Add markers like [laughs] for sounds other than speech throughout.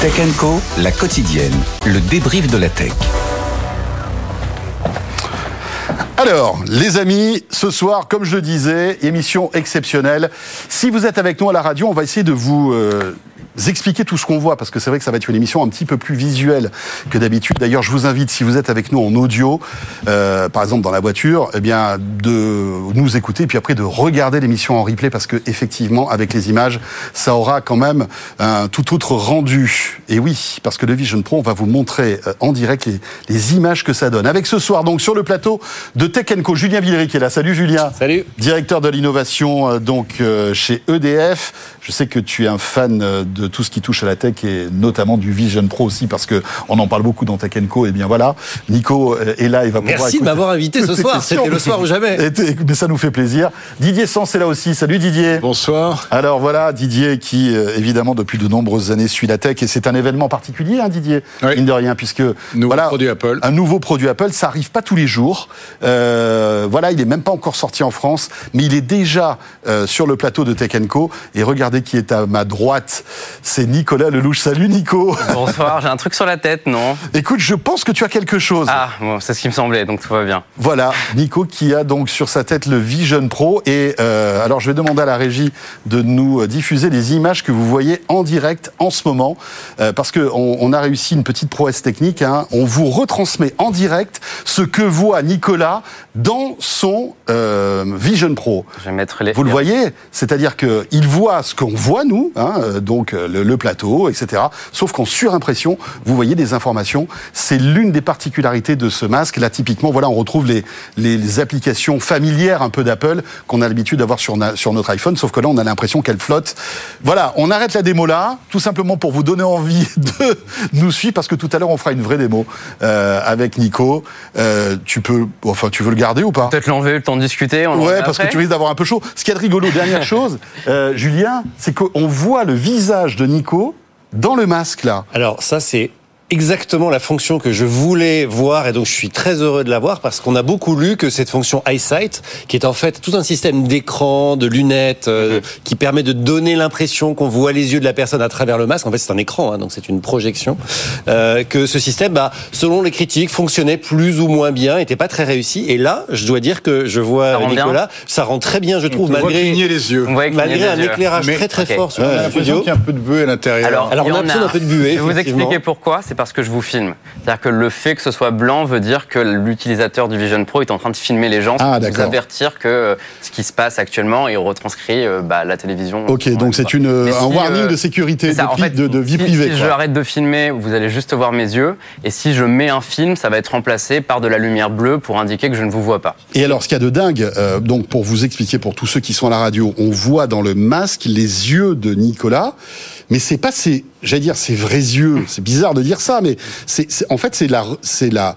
Tech Co, la quotidienne, le débrief de la tech. Alors, les amis, ce soir, comme je le disais, émission exceptionnelle. Si vous êtes avec nous à la radio, on va essayer de vous euh, expliquer tout ce qu'on voit, parce que c'est vrai que ça va être une émission un petit peu plus visuelle que d'habitude. D'ailleurs, je vous invite, si vous êtes avec nous en audio, euh, par exemple dans la voiture, eh bien, de nous écouter, et puis après de regarder l'émission en replay, parce que effectivement, avec les images, ça aura quand même un tout autre rendu. Et oui, parce que le Vision Pro, on va vous montrer euh, en direct les, les images que ça donne. Avec ce soir, donc, sur le plateau de Tech Co, Julien Villery qui est là. Salut Julien. Salut. Directeur de l'innovation, euh, donc, euh, chez EDF. Je sais que tu es un fan euh, de tout ce qui touche à la tech et notamment du Vision Pro aussi parce que on en parle beaucoup dans Tech Co. Et bien voilà, Nico euh, est là, il va pouvoir Merci de m'avoir invité ce soir. C'était le soir ou jamais. Mais ça nous fait plaisir. Didier Sens est là aussi. Salut Didier. Bonsoir. Alors voilà, Didier qui, euh, évidemment, depuis de nombreuses années suit la tech. Et c'est un événement particulier, hein, Didier, Oui. mine de rien, puisque Nouveau voilà, produit Apple. un nouveau produit Apple, ça arrive pas tous les jours. Euh, voilà, il est même pas encore sorti en France, mais il est déjà euh, sur le plateau de Tech Co. Et regardez qui est à ma droite, c'est Nicolas Lelouch. Salut Nico. Bonsoir, j'ai un truc sur la tête, non? Écoute, je pense que tu as quelque chose. Ah, bon, c'est ce qui me semblait, donc tout va bien. Voilà, Nico qui a donc sur sa tête le Vision Pro. Et euh, alors, je vais demander à la régie de nous diffuser les images que vous voyez en direct en ce moment, euh, parce que on, a réussi une petite prouesse technique. hein. On vous retransmet en direct ce que voit Nicolas dans son euh, Vision Pro. Je vais mettre les. Vous le voyez, c'est-à-dire que il voit ce qu'on voit nous, hein, euh, donc euh, le, le plateau, etc. Sauf qu'en surimpression, vous voyez des informations. C'est l'une des particularités de ce masque. Là, typiquement, voilà, on retrouve les, les, les applications familières un peu d'Apple qu'on a l'habitude d'avoir sur, sur notre iPhone. Sauf que là, on a l'impression qu'elle flotte. Voilà, on arrête la démo là, tout simplement pour vous donner envie [laughs] de nous suivre, parce que tout à l'heure, on fera une vraie démo euh, avec Nico. Euh, tu peux, enfin, tu veux le garder ou pas? Peut-être l'enlever, le temps de discuter. on Ouais, parce que tu risques d'avoir un peu chaud. Ce qui est de rigolo, dernière [laughs] chose, euh, Julien, c'est qu'on voit le visage de Nico dans le masque là. Alors ça c'est exactement la fonction que je voulais voir et donc je suis très heureux de l'avoir parce qu'on a beaucoup lu que cette fonction EyeSight, qui est en fait tout un système d'écran, de lunettes, euh, qui permet de donner l'impression qu'on voit les yeux de la personne à travers le masque. En fait, c'est un écran, hein, donc c'est une projection. Euh, que ce système, bah, selon les critiques, fonctionnait plus ou moins bien, était pas très réussi. Et là, je dois dire que je vois Ça bien Nicolas, ça rend très bien, je trouve, On voit malgré cligner les yeux. On voit malgré les un yeux. éclairage Mais- très très fort sur J'ai le studio. qu'il y a un peu de buée à l'intérieur. Alors, il y on a d'un peu de buée, Je vais vous expliquer pourquoi. C'est parce que je vous filme. C'est-à-dire que le fait que ce soit blanc veut dire que l'utilisateur du Vision Pro est en train de filmer les gens Ah, pour vous avertir que euh, ce qui se passe actuellement est retranscrit euh, bah, la télévision. Ok, donc c'est une Mais un si, warning euh, de sécurité, ça, de, en fait, de, de vie si- privée. Si je arrête de filmer, vous allez juste voir mes yeux. Et si je mets un film, ça va être remplacé par de la lumière bleue pour indiquer que je ne vous vois pas. Et alors, ce qu'il y a de dingue, euh, donc pour vous expliquer pour tous ceux qui sont à la radio, on voit dans le masque les yeux de Nicolas, mais c'est pas ses, j'allais dire ses vrais yeux. C'est bizarre de dire ça, mais c'est, en fait c'est la, c'est la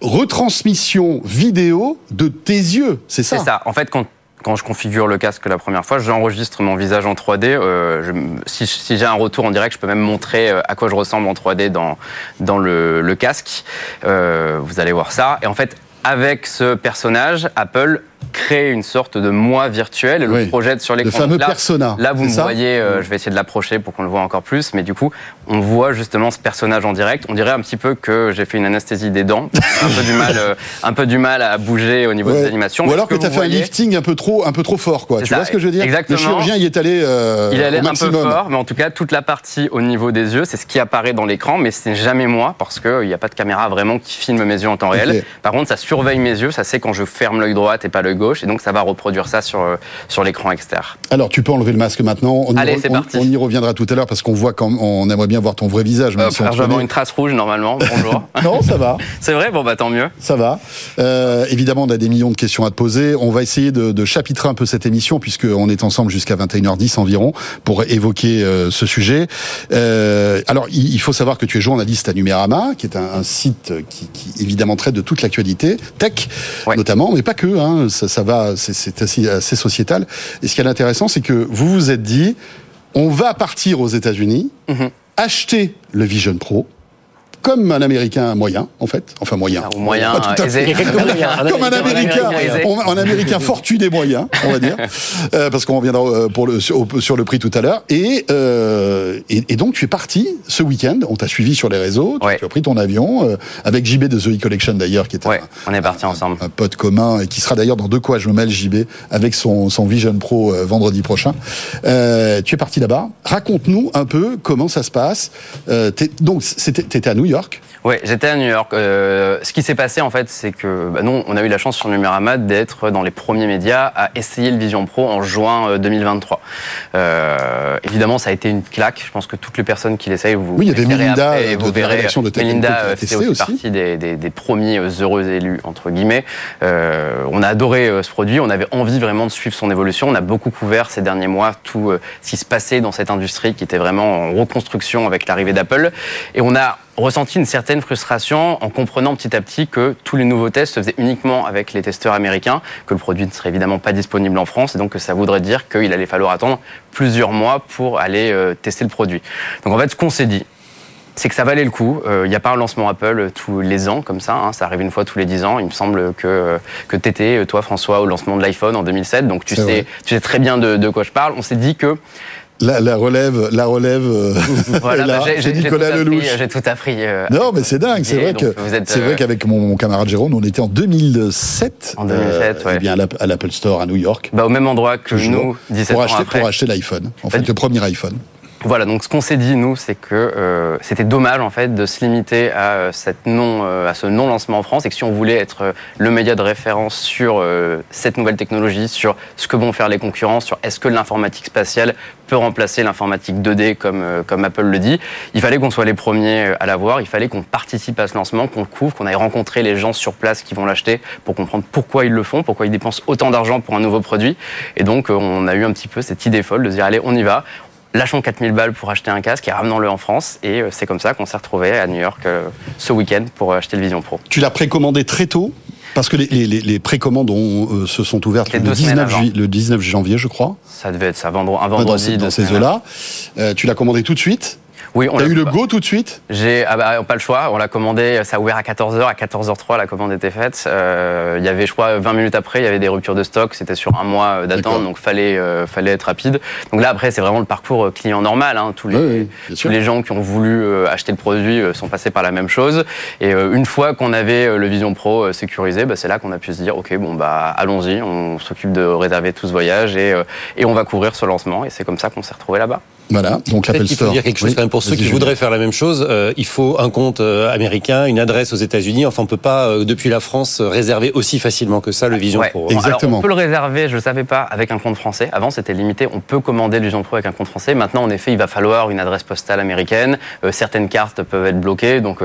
retransmission vidéo de tes yeux. C'est ça. C'est ça. En fait, quand, quand je configure le casque la première fois, j'enregistre mon visage en 3D. Euh, je- si si j'ai un retour en direct, je peux même montrer euh, à quoi je ressemble en 3D dans, dans le, le casque. Euh, vous allez voir ça. Et en fait, avec ce personnage, Apple crée une sorte de moi virtuel et Oui. le projette sur Le l'écran. fameux Donc là, persona. Là, vous me voyez, euh, je vais essayer de l'approcher pour qu'on le voit encore plus, mais du coup, on voit justement ce personnage en direct. On dirait un petit peu que j'ai fait une anesthésie des dents, [laughs] un peu du mal, euh, un peu du mal à bouger au niveau Ouais. des animations. Ou mais alors que, tu as fait un lifting un peu trop, un peu trop fort, quoi. Tu ça, vois ce que je veux dire? Exactement. Le chirurgien y est allé. euh, Il allait un peu fort, mais en tout cas, toute la partie au niveau des yeux, c'est ce qui apparaît dans l'écran, mais c'est jamais moi, parce qu'il n'y a pas de caméra vraiment qui filme mes yeux en temps réel. Par contre, ça surveille mes yeux, ça sait quand je ferme l'œil droit et pas gauche, et donc ça va reproduire ça sur, euh, sur l'écran externe. Alors, tu peux enlever le masque maintenant. On, Allez, y, re- c'est on- parti. on y reviendra tout à l'heure parce qu'on voit quand on aimerait bien voir ton vrai visage. même Hop, si on avoir une trace rouge normalement. [laughs] Bonjour. Non, ça va. [laughs] c'est vrai? Bon, bah tant mieux. Ça va. Euh, évidemment, on a des millions de questions à te poser. On va essayer de, de chapitrer un peu cette émission puisqu'on est ensemble jusqu'à 21h10 environ pour évoquer euh, ce sujet. Euh, alors, il, il faut savoir que tu es journaliste à Numérama, qui est un, un site qui, qui, évidemment traite de toute l'actualité tech, Ouais. notamment, mais pas que. Hein, ça, ça va, c'est- assez, assez sociétal. Et ce qui est intéressant, c'est que vous vous êtes dit, on va partir aux États-Unis, Mhm. acheter le Vision Pro comme un Américain moyen, en fait. Enfin, moyen. Ou moyen, Pas tout à fait. Comme un Américain, un Américain aisé. on- un Américain fortu des moyens, on va dire, [laughs] Euh, parce qu'on reviendra euh, pour le, sur, le prix tout à l'heure. Et, euh, et, et donc, tu es parti ce week-end, on t'a suivi sur les réseaux, tu, Ouais. tu as pris ton avion, euh, avec JB de The E-Collection d'ailleurs, qui est Ouais, un, on est parti ensemble. un pote commun et qui sera d'ailleurs dans deux quoi je me mêle JB avec son, son Vision Pro vendredi prochain. Tu es parti là-bas. Raconte-nous un peu comment ça se passe. T'es- donc c'était t'étais à New York. Ouais, j'étais à New York. Euh, ce qui s'est passé en fait, c'est que bah, nous, on a eu la chance sur Numérama d'être dans les premiers médias à essayer le Vision Pro en juin euh, 2023. Euh, évidemment, ça a été une claque. Je pense que toutes les personnes qui l'essayent, vous Oui, il y avait Melinda, après, euh, et de- vous de la verrez, rédaction de Melinda l'a euh, fait aussi, aussi. partie des, des- des premiers euh, heureux élus entre guillemets. Euh, on a adoré euh, ce produit. On avait envie vraiment de suivre son évolution. On a beaucoup couvert ces derniers mois tout euh, ce qui se passait dans cette industrie qui était vraiment en reconstruction avec l'arrivée d'Apple. Et on a ressenti une certaine frustration en comprenant petit à petit que tous les nouveaux tests se faisaient uniquement avec les testeurs américains, que le produit ne serait évidemment pas disponible en France et donc que ça voudrait dire qu'il allait falloir attendre plusieurs mois pour aller euh, tester le produit. Donc en fait, ce qu'on s'est dit, c'est que ça valait le coup. Euh, Il n'y a pas un lancement Apple tous les ans comme ça. hein. Ça arrive une fois tous les 10 ans. Il me semble que, euh, que tu étais, toi François, au lancement de l'iPhone en 2007. Donc tu sais, vrai. tu sais très bien de, de quoi je parle. On s'est dit que La, la relève, la relève. euh, [laughs] voilà, bah, j'ai- Nicolas Lelouch. J'ai tout appris. euh, Non, mais c'est dingue. C'est vrai que vous êtes, c'est euh, vrai qu'avec mon, mon camarade Jérôme, on était en 2007. En 2007, ouais. eh bien à l'App- à l'Apple Store à New York. bah, au même endroit que nous, 17 pour ans acheter, après. pour acheter l'iPhone. En fait, le premier iPhone. Voilà, donc ce qu'on s'est dit nous, c'est que euh, c'était dommage en fait de se limiter à euh, cette non, euh, à ce non lancement en France, et que si on voulait être euh, le média de référence sur euh, cette nouvelle technologie, sur ce que vont faire les concurrents, sur est-ce que l'informatique spatiale peut remplacer l'informatique 2D comme comme Apple le dit, il fallait qu'on soit les premiers à l'avoir, il fallait qu'on participe à ce lancement, qu'on le couvre, qu'on aille rencontrer les gens sur place qui vont l'acheter pour comprendre pourquoi ils le font, pourquoi ils dépensent autant d'argent pour un nouveau produit, et donc on a eu un petit peu cette idée folle de se dire allez on y va lâchons 4000 balles pour acheter un casque et ramenons-le en France. Et euh, c'est comme ça qu'on s'est retrouvé à New York euh, ce week-end pour acheter le Vision Pro. Tu l'as précommandé très tôt? Parce que les, les, les- les précommandes ont, euh, se sont ouvertes le deux semaines 19, avant. jui- le 19 janvier, je crois. Ça devait être ça, vendre- un dans vendredi. deux dans ces eaux-là. Euh, tu l'as commandé tout de suite? Oui, on Tu as l'a- eu le go tout de suite? J'ai ah bah, pas le choix. On l'a commandé. Ça a ouvert à 14h. À 14h03, la commande était faite. Euh, il y avait, je crois, 20 minutes après, il y avait des ruptures de stock. C'était sur un mois euh, d'attente, donc fallait euh, fallait être rapide. Donc là, après, c'est vraiment le parcours euh, client normal. Hein. Tous les Oui, oui, bien tous sûr. les gens qui ont voulu euh, acheter le produit euh, sont passés par la même chose. Et euh, une fois qu'on avait euh, le Vision Pro euh, sécurisé, bah, c'est là qu'on a pu se dire, ok, bon bah allons-y, on s'occupe de réserver tout ce voyage et euh, et on va couvrir ce lancement. Et c'est comme ça qu'on s'est retrouvé là-bas. Voilà, donc l'Apple faut Store. dire quelque chose Oui, quand même pour ceux qui voudraient faire la même chose. euh, il faut un compte euh, américain, une adresse aux États-Unis. Enfin, on peut pas euh, depuis la France réserver aussi facilement que ça le Vision Ouais. Pro. Exactement. Alors, on peut le réserver, je ne savais pas, avec un compte français. Avant, c'était limité. On peut commander le Vision Pro avec un compte français. Maintenant, en effet, il va falloir une adresse postale américaine. Euh, certaines cartes peuvent être bloquées. Donc,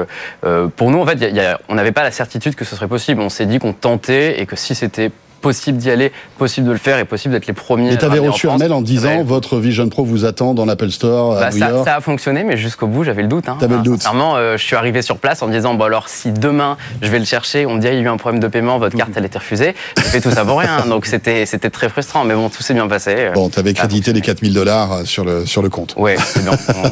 pour nous, en fait, il y a- il y a- on n'avait pas la certitude que ce serait possible. On s'est dit qu'on tentait et que si c'était possible d'y aller, possible de le faire et possible d'être les premiers. Et tu à avais ramener en reçu un mail en disant Ouais. votre Vision Pro vous attend dans l'Apple Store à Bah, New ça, York. ça a fonctionné, mais jusqu'au bout, j'avais le doute. Hein. T'avais le doute. Sincèrement, euh, je suis arrivé sur place en me disant, bon alors, si demain je vais le chercher, on me dit, ah, il y a eu un problème de paiement, votre carte elle était refusée, j'ai fait tout ça pour rien. Donc c'était c'était très frustrant, mais bon, tout s'est bien passé. Bon, tu avais Ça a crédité les fonctionné. 4000 dollars sur le, sur le compte. Ouais, c'est bien,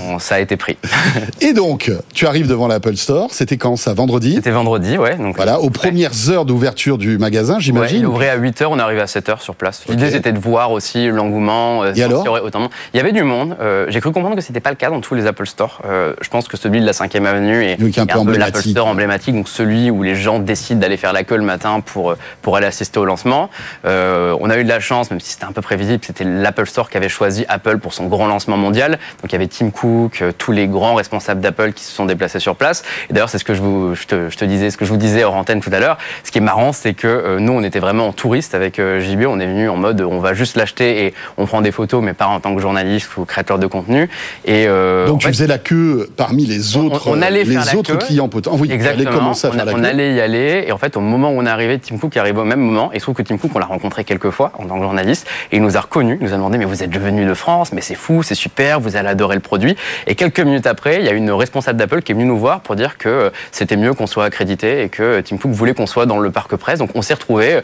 on- ça a été pris. [laughs] Et donc, tu arrives devant l'Apple Store. C'était quand ça Vendredi? C'était vendredi, ouais. Donc, Voilà, aux premières heures d'ouverture du magasin, Ouais, j'imagine. il ouvrait à 8h, on est arrivé à 7h sur place. L'idée c'était de voir aussi l'engouement. euh, alors s'il y autant de. Il y avait du monde. euh, J'ai cru comprendre que c'était pas le cas dans tous les Apple Store. Euh, je pense que celui de la 5e avenue est, un peu l'Apple. Store emblématique, donc celui où les gens décident d'aller faire la queue le matin pour, pour aller assister au lancement. On a eu de la chance, même si c'était un peu prévisible, c'était l'Apple Store qui avait choisi Apple pour son grand lancement mondial. Donc il y avait Tim Cook, tous les grands responsables d'Apple qui se sont déplacés sur place. Et d'ailleurs, c'est ce que je, vous, je, te, je te disais, ce que je vous disais hors antenne tout à l'heure. Ce qui est marrant, c'est que nous, on était vraiment en touriste avec euh, JB. On est venu en mode, on va juste l'acheter et on prend des photos, mais pas en tant que journaliste ou créateur de contenu. Et euh, Donc tu fait, faisais la queue parmi les autres, on allait les faire la queue. clients potentiels. Oui, Exactement. à on, faire la on allait y aller et en fait au moment où on est arrivé, Tim Cook est arrivé au même moment et il se trouve que Tim Cook on l'a rencontré quelques fois en tant que journaliste et il nous a reconnus, il nous a demandé mais vous êtes venu de France, mais c'est fou, c'est super, vous allez adorer le produit. Et quelques minutes après, il y a une responsable d'Apple qui est venue nous voir pour dire que euh, c'était mieux qu'on soit accrédité et que Tim Cook voulait qu'on soit dans le parc presse. Donc on s'est retrouvés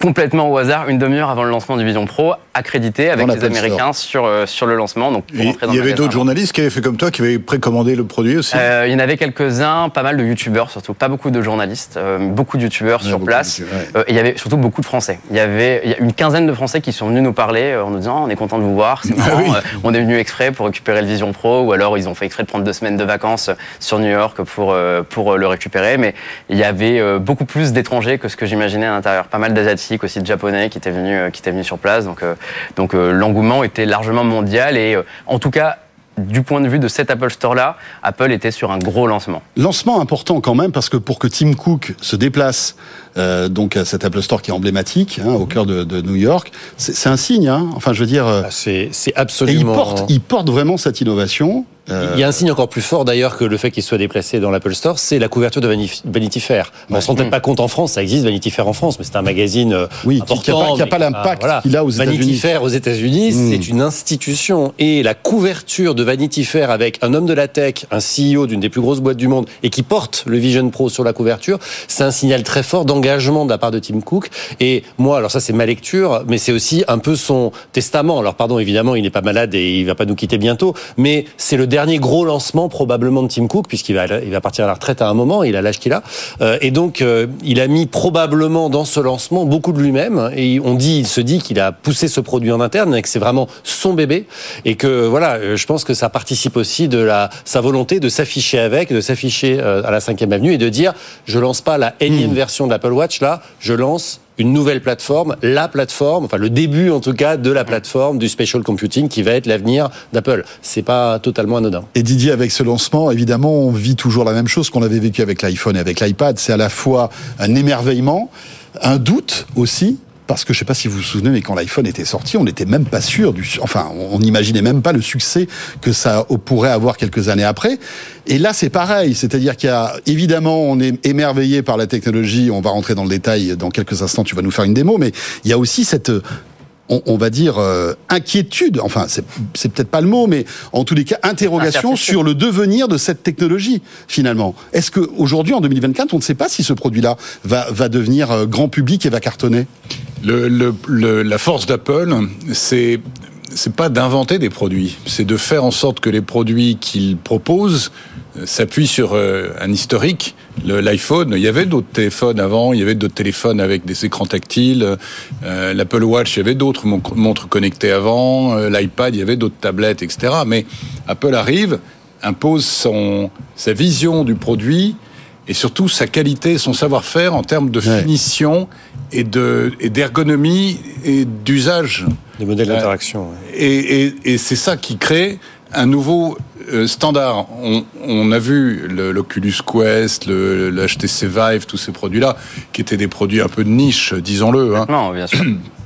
complètement au hasard une demi-heure avant le lancement du Vision Pro, accrédité avec les Américains sur, euh, sur le lancement. Donc, il y avait d'autres journalistes qui avaient fait comme toi, qui avaient précommandé le produit aussi. Euh, il y en avait quelques-uns, pas mal de youtubeurs surtout, pas beaucoup de journalistes, euh, beaucoup de youtubeurs sur place. Euh, et il y avait surtout beaucoup de Français. Il y avait il y a une quinzaine de Français qui sont venus nous parler en nous disant on est content de vous voir, c'est marrant, Ah oui. euh, on est venu exprès pour récupérer le Vision Pro ou alors ils ont fait exprès de prendre deux semaines de vacances sur New York pour, pour le récupérer. Mais il y avait beaucoup plus d'étrangers que ce que j'imaginais à l'intérieur. Pas mal d'asiatiques aussi, de japonais qui étaient venus, euh, qui sur place. Donc, euh, donc euh, l'engouement était largement mondial et en tout cas du point de vue de cet Apple Store là, Apple était sur un gros lancement. Lancement important quand même parce que pour que Tim Cook se déplace euh, donc à cet Apple Store qui est emblématique hein, au cœur de, de New York, c'est un signe. Hein. Enfin, je veux dire, euh, Ah, C'est c'est et il absolument. porte, il porte vraiment cette innovation. Euh, Il y a un signe encore plus fort d'ailleurs que le fait qu'il soit déplacé dans l'Apple Store, c'est la couverture de Vanity Fair. On se rend peut-être pas compte en France, ça existe Vanity Fair en France, mais c'est un magazine euh, Oui, important. qui a pas- l'impact voilà. qu'il a aux Vanity États-Unis. Fair aux États-Unis, Mm. c'est une institution et la couverture de Vanity Fair avec un homme de la tech, un CEO d'une des plus grosses boîtes du monde et qui porte le Vision Pro sur la couverture, c'est un signal très fort d'engagement de la part de Tim Cook. Et moi, alors ça c'est ma lecture, mais c'est aussi un peu son testament. Alors pardon, évidemment, il n'est pas malade et il va pas nous quitter bientôt, mais c'est le dernier gros lancement probablement de Tim Cook puisqu'il va il va partir à la retraite à un moment, il a l'âge qu'il a, Euh, et donc euh, il a mis probablement dans ce lancement beaucoup de lui-même et on dit, il se dit qu'il a poussé ce produit en interne et que c'est vraiment son bébé et que voilà, euh, je pense que ça participe aussi de la sa volonté de s'afficher avec, de s'afficher à la 5e avenue et de dire je lance pas la énième version de l'Apple Watch là, je lance une nouvelle plateforme, la plateforme, enfin le début en tout cas de la plateforme du spatial computing qui va être l'avenir d'Apple. C'est pas totalement anodin. Et Didier, avec ce lancement, évidemment, on vit toujours la même chose qu'on avait vécu avec l'iPhone et avec l'iPad. C'est à la fois un émerveillement, un doute aussi. Parce que je sais pas si vous vous souvenez, mais quand l'iPhone était sorti, on n'était même pas sûr du, enfin, on n'imaginait même pas le succès que ça pourrait avoir quelques années après. Et là, c'est pareil. C'est-à-dire qu'il y a, évidemment, on est émerveillé par la technologie. On va rentrer dans le détail dans quelques instants. Tu vas nous faire une démo, mais il y a aussi cette, on, on va dire euh, inquiétude, enfin c'est peut-être pas le mot, mais en tous les cas interrogation Incertitude. sur le devenir de cette technologie finalement. Est-ce que aujourd'hui en 2024 on ne sait pas si ce produit-là va, va devenir euh, grand public et va cartonner? Le, le- le- la force d'Apple, c'est c'est pas d'inventer des produits, c'est de faire en sorte que les produits qu'ils proposent euh, s'appuient sur euh, un historique. L'iPhone, il y avait d'autres téléphones avant, il y avait d'autres téléphones avec des écrans tactiles. euh, L'Apple Watch, il y avait d'autres mon- montres connectées avant. L'iPad, il y avait d'autres tablettes, etc. Mais Apple arrive, impose son sa vision du produit et surtout sa qualité, son savoir-faire en termes de Ouais. finition et de et d'ergonomie et d'usage. Les modèles Ouais. d'interaction. ouais. Et, et, et c'est ça qui crée un nouveau euh, standard. On, on a vu l'Oculus Quest, le, le HTC Vive, tous ces produits-là, qui étaient des produits un peu de niche, disons-le. hein. Non, bien sûr. [clears throat]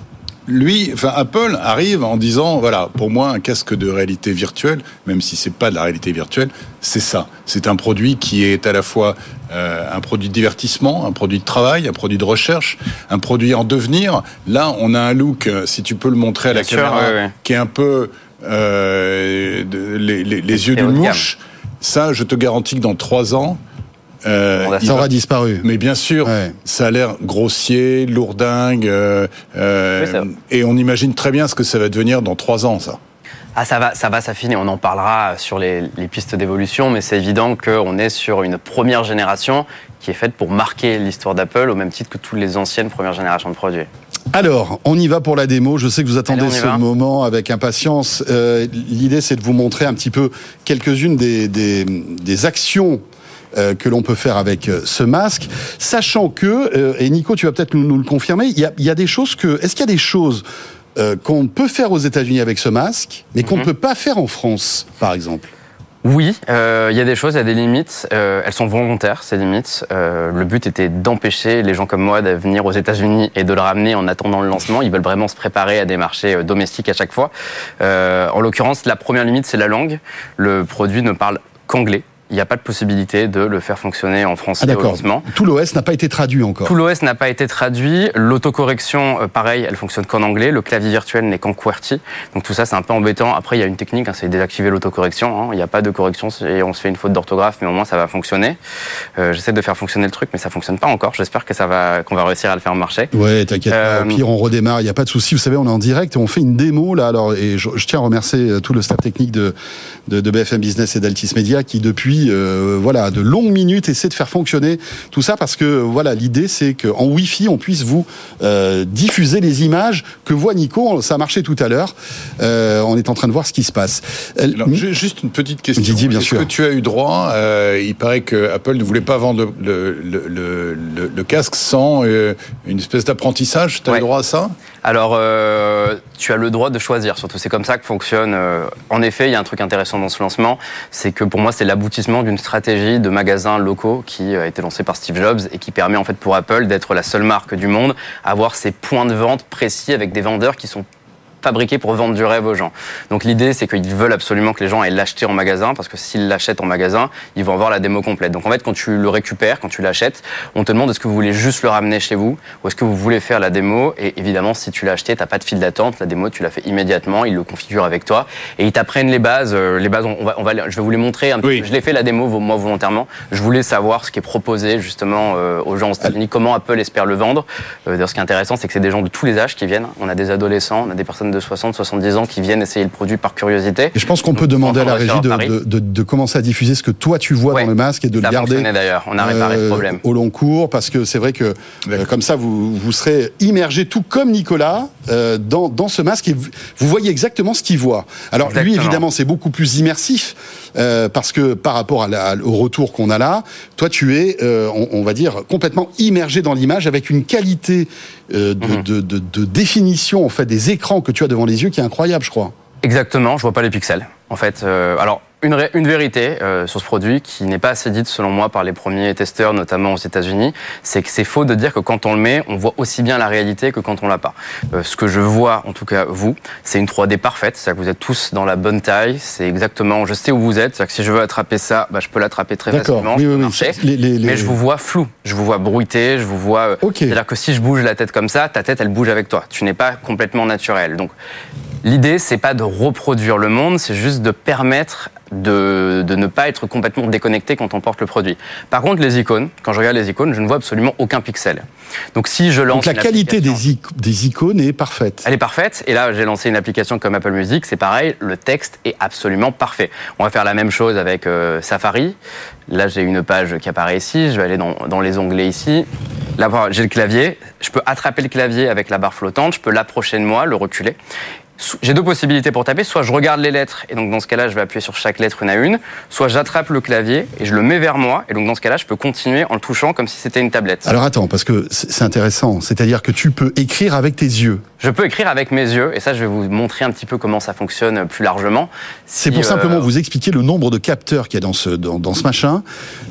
Lui, enfin Apple arrive en disant voilà, pour moi un casque de réalité virtuelle, même si c'est pas de la réalité virtuelle, c'est ça. C'est un produit qui est à la fois euh, un produit de divertissement, un produit de travail, un produit de recherche, un produit en devenir. Là, on a un look, euh, si tu peux le montrer à la sûr, caméra, ouais, ouais. qui est un peu euh, de- les, les- les yeux d'une mouche. Ça, je te garantis que dans trois ans, euh, Ça va- aura disparu. mais bien sûr, Ouais. ça a l'air grossier, lourdingue, euh, euh, Oui, et on imagine très bien ce que ça va devenir dans trois ans, ça. Ah, ça va, ça va s'affiner. On en parlera sur les, les pistes d'évolution, mais c'est évident qu'on est sur une première génération qui est faite pour marquer l'histoire d'Apple au même titre que toutes les anciennes premières générations de produits. Alors, on y va pour la démo. Je sais que vous attendez Allez, ce va. moment avec impatience. Euh, L'idée, c'est de vous montrer un petit peu quelques-unes des, des, des actions euh, que l'on peut faire avec euh, ce masque, sachant que, euh, et Nico, tu vas peut-être nous, nous le confirmer, il y a, il y a des choses que... Est-ce qu'il y a des choses euh, qu'on peut faire aux États-Unis avec ce masque, mais qu'on ne Mhm. peut pas faire en France, par exemple? Oui, euh, il y a des choses, il y a des limites. Euh, elles sont volontaires, ces limites. Euh, le but était d'empêcher les gens comme moi de venir aux États-Unis et de le ramener en attendant le lancement. Ils veulent vraiment se préparer à des marchés domestiques à chaque fois. En l'occurrence, la première limite, c'est la langue. Le produit ne parle qu'anglais. Il n'y a pas de possibilité de le faire fonctionner en français Ah d'accord. Tout l'OS n'a pas été traduit encore. Tout l'OS n'a pas été traduit. L'autocorrection, euh, pareil, elle fonctionne qu'en anglais. Le clavier virtuel n'est qu'en QWERTY. Donc tout ça, c'est un peu embêtant. Après, il y a une technique, hein, c'est désactiver l'autocorrection. hein. Il n'y a pas de correction et on se fait une faute d'orthographe, mais au moins ça va fonctionner. Euh, J'essaie de faire fonctionner le truc, mais ça fonctionne pas encore. J'espère que ça va, qu'on va réussir à le faire marcher. Ouais, t'inquiète Euh, pire, on redémarre, il n'y a pas de souci. Vous savez, on est en direct et on fait une démo là. Alors, et je, je tiens à remercier euh, tout le staff technique de, de, de BFM Business et d'Altis Media qui, depuis euh, voilà de longues minutes, essaie de faire fonctionner tout ça parce que voilà, l'idée c'est qu'en Wi-Fi, on puisse vous euh, diffuser les images que voit Nico. Ça a marché tout à l'heure. Euh, on est en train de voir ce qui se passe. Euh, Alors, juste une petite question. Didier, bien Est-ce sûr. que tu as eu droit euh, Il paraît que Apple ne voulait pas vendre le, le, le, le- le casque sans euh, une espèce d'apprentissage. Tu as Ouais. eu droit à ça? Alors, euh, tu as le droit de choisir. Surtout, c'est comme ça que fonctionne. euh, en effet, il y a un truc intéressant dans ce lancement, c'est que pour moi, c'est l'aboutissement d'une stratégie de magasins locaux qui a été lancée par Steve Jobs et qui permet en fait pour Apple d'être la seule marque du monde à avoir ses points de vente précis avec des vendeurs qui sont fabriqués pour vendre du rêve aux gens. Donc l'idée, c'est qu'ils veulent absolument que les gens aillent l'acheter en magasin, parce que s'ils l'achètent en magasin, ils vont avoir la démo complète. Donc en fait, quand tu le récupères, quand tu l'achètes, on te demande est-ce que vous voulez juste le ramener chez vous, ou est-ce que vous voulez faire la démo. Et évidemment, si tu l'as acheté, t'as pas de file d'attente. La démo, tu la fais immédiatement. Ils le configurent avec toi et ils t'apprennent les bases. Euh, Les bases, on va, on va, je vais vous les montrer. Un petit Oui. peu. Je l'ai fait la démo moi volontairement. Je voulais savoir ce qui est proposé justement euh, aux gens aux États-Unis, comment Apple espère le vendre. Euh, D'ailleurs, ce qui est intéressant, c'est que c'est des gens de tous les âges qui viennent. On a des adolescents, on a des personnes de 60, 70 ans qui viennent essayer le produit par curiosité. Et je pense qu'on peut demander à la régie de, de, de- de commencer à diffuser ce que toi tu vois Ouais. dans le masque et de Ça le a garder d'ailleurs. On a réparé euh, ce problème. au long cours parce que c'est vrai que euh, comme ça vous, vous serez immergé tout comme Nicolas euh, dans, dans ce masque et vous, voyez exactement ce qu'il voit. Alors lui évidemment c'est beaucoup plus immersif euh, parce que par rapport à la- au retour qu'on a là, toi tu es euh, on, on va dire complètement immergé dans l'image avec une qualité euh, de, Mhm. de, de- de définition en fait des écrans que tu as devant les yeux qui est incroyable je crois. Exactement, je vois pas les pixels. En fait, euh, alors une, vérité euh, sur ce produit qui n'est pas assez dite selon moi par les premiers testeurs, notamment aux États-Unis, c'est que c'est faux de dire que quand on le met, on voit aussi bien la réalité que quand on l'a pas. Euh, ce que je vois, en tout cas vous, c'est une 3D parfaite, c'est-à-dire que vous êtes tous dans la bonne taille, c'est exactement, je sais où vous êtes, c'est-à-dire que si je veux attraper ça, bah, je peux l'attraper très facilement, oui, je peux oui, oui. marcher. Les- les- les- mais je vous vois flou, je vous vois bruité, je vous vois. euh, Ok. C'est-à-dire que si je bouge la tête comme ça, ta tête elle bouge avec toi. Tu n'es pas complètement naturel. Donc l'idée c'est pas de reproduire le monde, c'est juste de permettre de, de ne pas être complètement déconnecté quand on porte le produit. Par contre les icônes, quand je regarde les icônes, je ne vois absolument aucun pixel. Donc si je lance Donc la qualité des, ic- des icônes est parfaite. elle est parfaite. Et là, j'ai lancé une application comme Apple Music. C'est pareil, le texte est absolument parfait. On va faire la même chose avec euh, Safari. Là, j'ai une page qui apparaît ici. Je vais aller dans, dans les onglets ici. Là, j'ai le clavier. Je peux attraper le clavier avec la barre flottante. Je peux l'approcher de moi, le reculer. J'ai deux possibilités pour taper. Soit je regarde les lettres, et donc dans ce cas-là, je vais appuyer sur chaque lettre une à une. Soit j'attrape le clavier et je le mets vers moi. Et donc dans ce cas-là, je peux continuer en le touchant comme si c'était une tablette. Alors attends, parce que c'est intéressant. C'est-à-dire que tu peux écrire avec tes yeux. Je peux écrire avec mes yeux, et ça, je vais vous montrer un petit peu comment ça fonctionne plus largement. C'est pour euh, simplement vous expliquer le nombre de capteurs qu'il y a dans ce, dans, dans ce machin.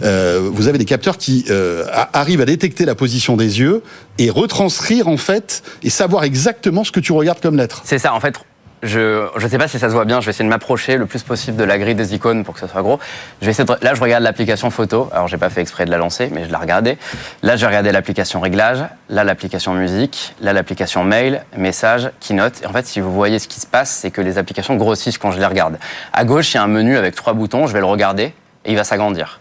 Euh, vous avez des capteurs qui euh, arrivent à détecter la position des yeux et retranscrire en fait et savoir exactement ce que tu regardes comme lettre. C'est ça, en fait. Je ne sais pas si ça se voit bien, je vais essayer de m'approcher le plus possible de la grille des icônes pour que ça soit gros. Je vais essayer. Là, je regarde l'application photo. Alors, j'ai pas fait exprès de la lancer, mais je la regardais. Là, j'ai regardé l'application réglage. Là, l'application musique. Là, l'application mail, message, keynote. En fait, si vous voyez ce qui se passe, c'est que les applications grossissent quand je les regarde. À gauche, il y a un menu avec trois boutons. Je vais le regarder et il va s'agrandir.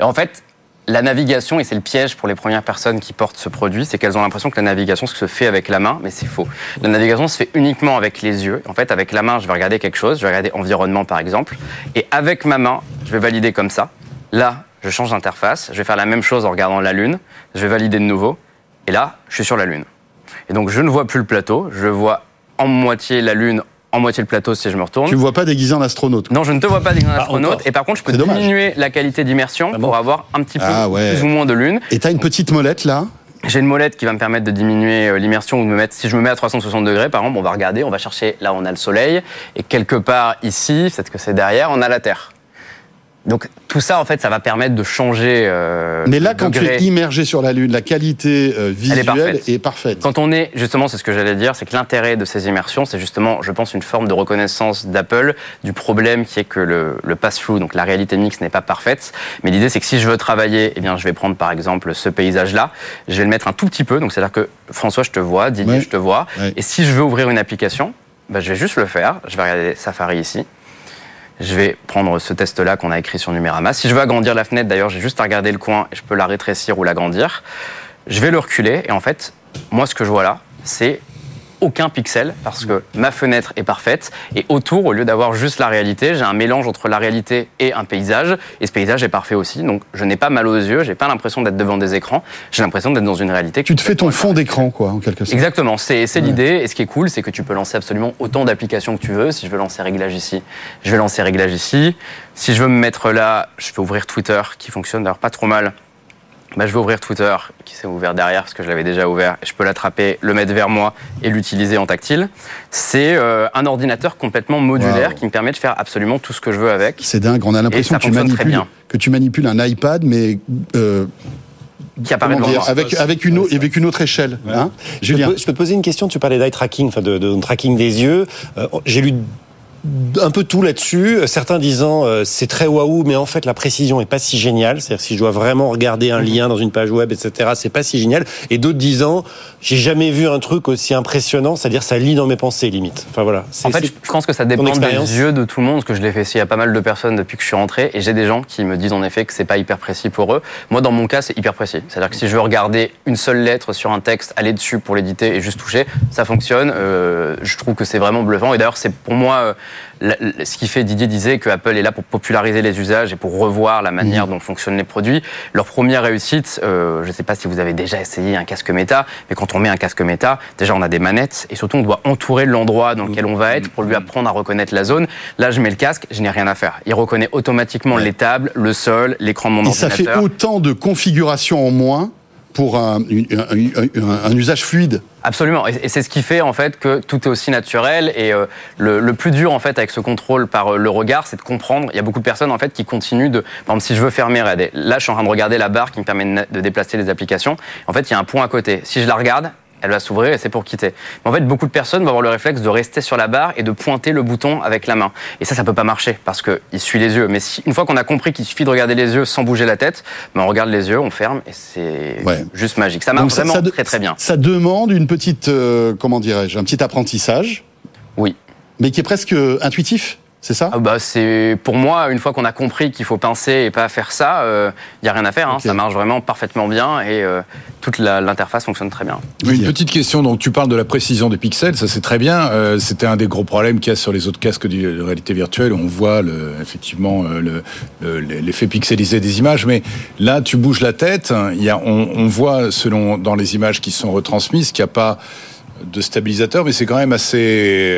Et en fait, la navigation, et c'est le piège pour les premières personnes qui portent ce produit, c'est qu'elles ont l'impression que la navigation se fait avec la main, mais c'est faux. La navigation se fait uniquement avec les yeux. En fait, avec la main, je vais regarder quelque chose, je vais regarder environnement par exemple, et avec ma main, je vais valider comme ça. Là, je change d'interface, je vais faire la même chose en regardant la Lune, je vais valider de nouveau, et là, je suis sur la Lune. Et donc, je ne vois plus le plateau, je vois en moitié la Lune, en moitié le plateau si je me retourne. Tu me vois pas déguisé en astronaute. Non, je ne te vois pas des Ah, astronautes. encore. et par contre, je peux diminuer la qualité d'immersion Ah bon pour avoir un petit peu Ah ouais. plus ou moins de lune. Et t'as une petite molette là? J'ai une molette qui va me permettre de diminuer euh, l'immersion ou de me mettre. Si je me mets à 360 degrés, par exemple, on va regarder, on va chercher là où on a le soleil et quelque part ici, peut-être que c'est derrière, on a la Terre. Donc tout ça, en fait, ça va permettre de changer. Euh, Mais là, quand tu es immergé sur la Lune, la qualité euh, visuelle parfaite. est parfaite. Quand on est, justement, c'est ce que j'allais dire, c'est que l'intérêt de ces immersions, c'est justement, je pense, une forme de reconnaissance d'Apple du problème qui est que le, le pass-through, donc la réalité mixte, n'est pas parfaite. Mais l'idée, c'est que si je veux travailler, eh bien, je vais prendre par exemple ce paysage-là, je vais le mettre un tout petit peu. Donc, c'est-à-dire que François, je te vois, Didier, je te vois. Et si je veux ouvrir une application, bah, je vais juste le faire. Je vais regarder Safari ici. Je vais prendre ce test-là qu'on a écrit sur Numérama. Si je veux agrandir la fenêtre, d'ailleurs, j'ai juste à regarder le coin et je peux la rétrécir ou l'agrandir. Je vais le reculer et en fait, moi, ce que je vois là, c'est aucun pixel parce que ma fenêtre est parfaite et autour, au lieu d'avoir juste la réalité, j'ai un mélange entre la réalité et un paysage et ce paysage est parfait aussi. Donc, je n'ai pas mal aux yeux, j'ai pas l'impression d'être devant des écrans, j'ai l'impression d'être dans une réalité. Tu te fais ton fond d'écran, quoi, en quelque sorte. Exactement, c'est c'est l'idée. Et ce qui est cool, c'est que tu peux lancer absolument autant d'applications que tu veux. Si je veux lancer réglage ici, je vais lancer réglage ici. Si je veux me mettre là, je vais ouvrir Twitter, qui fonctionne d'ailleurs pas trop mal. Bah, je vais ouvrir Twitter, qui s'est ouvert derrière parce que je l'avais déjà ouvert. Et je peux l'attraper, le mettre vers moi et l'utiliser en tactile. C'est euh, un ordinateur complètement modulaire Wow. qui me permet de faire absolument tout ce que je veux avec. C'est dingue, on a l'impression que tu, manipules, que tu manipules un iPad, mais euh, Qui apparaît dire, avec, avec, une, avec une autre échelle. Hein Je peux, Julien te- je peux te poser une question. Tu parlais d'eye tracking, enfin de, de tracking des yeux. Euh, J'ai lu un peu tout là-dessus. Certains disant euh, c'est très waouh, mais en fait la précision est pas si géniale. C'est-à-dire si je dois vraiment regarder un lien dans une page web, etc., c'est pas si génial. Et d'autres disant j'ai jamais vu un truc aussi impressionnant, c'est-à-dire ça lit dans mes pensées limite. Enfin voilà. En fait, je pense que ça dépend des yeux de tout le monde, parce que je l'ai fait ici à pas mal de personnes depuis que je suis rentré, et j'ai des gens qui me disent en effet que c'est pas hyper précis pour eux. Moi, dans mon cas, c'est hyper précis. C'est-à-dire que si je veux regarder une seule lettre sur un texte, aller dessus pour l'éditer et juste toucher, ça fonctionne. Euh, je trouve que c'est vraiment bluffant. Et d'ailleurs, c'est pour moi euh, ce qui fait Didier disait que Apple est là pour populariser les usages et pour revoir la manière dont fonctionnent les produits. Leur première réussite, euh, je ne sais pas si vous avez déjà essayé un casque méta, mais quand on met un casque méta, déjà on a des manettes et surtout on doit entourer l'endroit dans lequel on va être pour lui apprendre à reconnaître la zone. Là, je mets le casque, je n'ai rien à faire. Il reconnaît automatiquement les tables, le sol, l'écran de mon Et ça fait ordinateur. autant de configurations en moins pour un, usage fluide. Absolument, et c'est ce qui fait en fait que tout est aussi naturel. Et euh, le, plus dur en fait avec ce contrôle par euh, le regard, c'est de comprendre. Il y a beaucoup de personnes en fait qui continuent de. Par exemple, si je veux fermer, regardez, là je suis en train de regarder la barre qui me permet de déplacer les applications. En fait, il y a un point à côté. Si je la regarde, elle va s'ouvrir et c'est pour quitter. Mais en fait, beaucoup de personnes vont avoir le réflexe de rester sur la barre et de pointer le bouton avec la main. Et ça, ça peut pas marcher parce que il suit les yeux. Mais si, une fois qu'on a compris qu'il suffit de regarder les yeux sans bouger la tête, ben on regarde les yeux, on ferme et c'est Ouais. juste magique. Ça marche Donc ça- vraiment ça très très bien. Ça demande une petite, euh, comment dirais-je, un petit apprentissage, Oui. mais qui est presque intuitif, c'est ça Ah bah c'est pour moi une fois qu'on a compris qu'il faut pincer et pas faire ça, il y a rien à faire. hein. Ça marche vraiment parfaitement bien et euh, toute l'interface fonctionne très bien. Oui. Une petite question, donc tu parles de la précision des pixels, ça c'est très bien. Euh, C'était un des gros problèmes qu'il y a sur les autres casques de réalité virtuelle. On voit le, effectivement euh, le- le- l'effet pixelisé des images, mais là tu bouges la tête. Il y a, on, on voit selon dans les images qui sont retransmises qu'il n'y a pas de stabilisateur, mais c'est quand même assez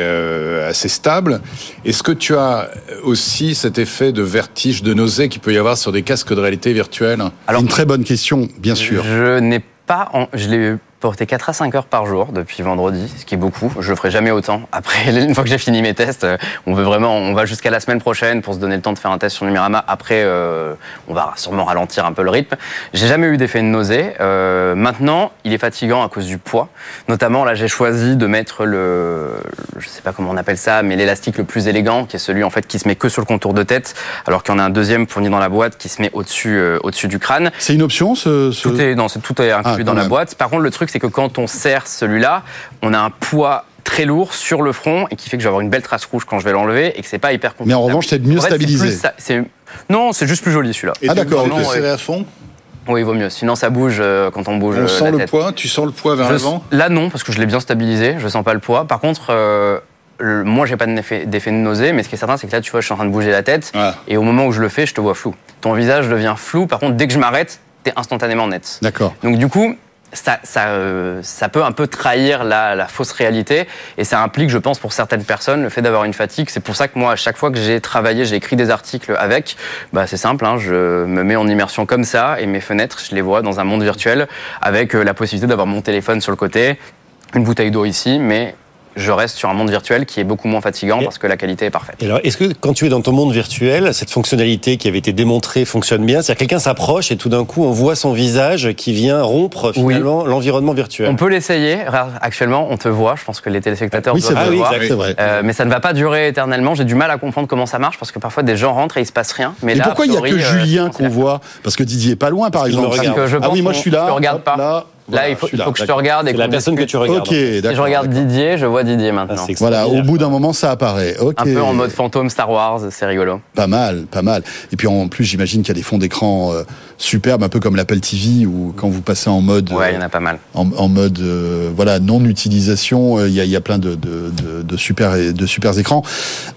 euh, assez stable. Est-ce que tu as aussi cet effet de vertige, de nausée qu'il peut y avoir sur des casques de réalité virtuelle? Alors- Une très bonne question, bien sûr. Je n'ai pas, en- je l'ai porté 4 à 5 heures par jour depuis vendredi, ce qui est beaucoup. Je le ferai jamais autant. Après, [laughs] une fois que j'ai fini mes tests, euh, on veut vraiment, on va jusqu'à la semaine prochaine pour se donner le temps de faire un test sur Numérama. Après, euh, on va sûrement ralentir un peu le rythme. J'ai jamais eu d'effet de nausée. Euh, maintenant, il est fatigant à cause du poids. Notamment, là, j'ai choisi de mettre le, je sais pas comment on appelle ça, mais l'élastique le plus élégant, qui est celui en fait qui se met que sur le contour de tête, alors qu'il y en a un deuxième fourni dans la boîte qui se met au-dessus, euh, au-dessus du crâne. C'est une option, ce, ce- Tout est, non, c'est tout est inclus Ah, dans la même. boîte. Par contre, le truc, c'est que quand on serre celui-là, on a un poids très lourd sur le front et qui fait que je vais avoir une belle trace rouge quand je vais l'enlever et que c'est pas hyper Mais en revanche, c'est mieux En fait, stabilisé. plus ça- c'est- non, c'est juste plus joli celui-là. Ah, d'accord, Non, serré à fond? Oui, il vaut mieux. Sinon, ça bouge euh, quand on bouge On euh, sent la le tête. poids, tu sens le poids vers Je- l'avant? Là, non, parce que je l'ai bien stabilisé. Je sens pas le poids. Par contre, euh, le- moi, j'ai pas d'effet d'effet de nausée, mais ce qui est certain, c'est que là, tu vois, je suis en train de bouger la tête. Ah. Et au moment où je le fais, je te vois flou. Ton visage devient flou. Par contre, dès que je m'arrête, t'es instantanément net. D'accord. Donc du coup, ça, ça, euh, ça peut un peu trahir la, fausse réalité et ça implique, je pense, pour certaines personnes, le fait d'avoir une fatigue. C'est pour ça que moi, à chaque fois que j'ai travaillé, j'ai écrit des articles avec, bah, c'est simple, hein, je me mets en immersion comme ça et mes fenêtres, je les vois dans un monde virtuel avec euh, la possibilité d'avoir mon téléphone sur le côté, une bouteille d'eau ici, mais je reste sur un monde virtuel qui est beaucoup moins fatigant Et- parce que la qualité est parfaite. Et alors, est-ce que quand tu es dans ton monde virtuel, cette fonctionnalité qui avait été démontrée fonctionne bien? C'est-à-dire quelqu'un s'approche et tout d'un coup, on voit son visage qui vient rompre Oui. finalement l'environnement virtuel. On peut l'essayer. Actuellement, on te voit. Je pense que les téléspectateurs Oui, c'est doivent vrai, te voir. exact. vrai. Euh, mais ça ne va pas durer éternellement. J'ai du mal à comprendre comment ça marche parce que parfois des gens rentrent et il se passe rien. Mais Et là, pourquoi il n'y a que euh, Julien qu'on voit? Parce que Didier est pas loin, par Parce exemple. que je ah oui, pense moi je suis là. je regarde hop, pas. Là, Là, il faut, il que je te regarde. et C'est la personne que tu regardes. Ok, Si d'accord. je regarde. Didier, je vois Didier Ah, maintenant. c'est Voilà, au bout d'un moment, ça apparaît. Un peu en mode fantôme Star Wars, c'est rigolo. Pas mal, pas mal. Et puis en plus, j'imagine qu'il y a des fonds d'écran superbes, un peu comme l'Apple TV, où quand vous passez en mode, Ouais, il y en a pas mal. en, en mode, euh, voilà, non utilisation, euh, il y, y a plein de, de, de, de super, de super écrans.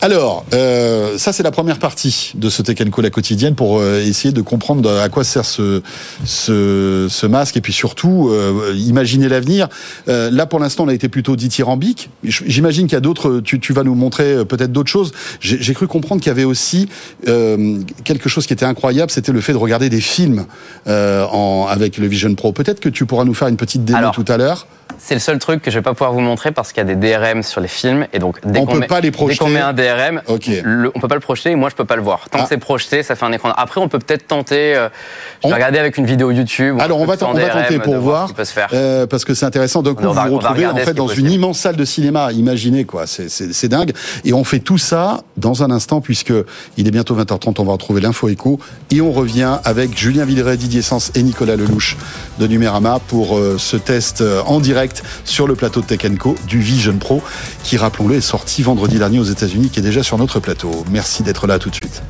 Alors, euh, ça c'est la première partie de ce Tech Co la quotidienne pour euh, essayer de comprendre à quoi sert ce, ce, ce masque et puis surtout euh, imaginer l'avenir. Euh, là, pour l'instant, on a été plutôt dithyrambique. J'imagine qu'il y a d'autres. Tu, tu vas nous montrer peut-être d'autres choses. J'ai j'ai cru comprendre qu'il y avait aussi euh, quelque chose qui était incroyable, c'était le fait de regarder des films euh, en, avec le Vision Pro. Peut-être que tu pourras nous faire une petite démo Alors, tout à l'heure. C'est le seul truc que je vais pas pouvoir vous montrer parce qu'il y a des DRM sur les films et donc dès On qu'on peut met, pas les dès qu'on met un DRM, Ok. le- on peut pas le projeter et moi je peux pas le voir. Tant Ah. que c'est projeté, ça fait un écran. Après, on peut peut-être tenter. euh, je On- vais regarder avec une vidéo YouTube. ou Alors on va, on tenter pour voir, peut se faire. euh, parce que c'est intéressant. D'un coup, On va- vous va retrouvez en fait dans une immense salle de cinéma. Imaginez quoi, c'est- c'est c'est dingue. Et on fait tout ça dans un instant puisque il est bientôt 20h30. On va retrouver l'info écho et on revient avec Julien Villeray, Didier Sens et Nicolas Lelouch de Numérama pour euh, ce test euh, en direct sur le plateau de Tech Co du Vision Pro qui, rappelons-le, est sorti vendredi dernier aux États-Unis, qui est déjà sur notre plateau. Merci d'être là tout de suite.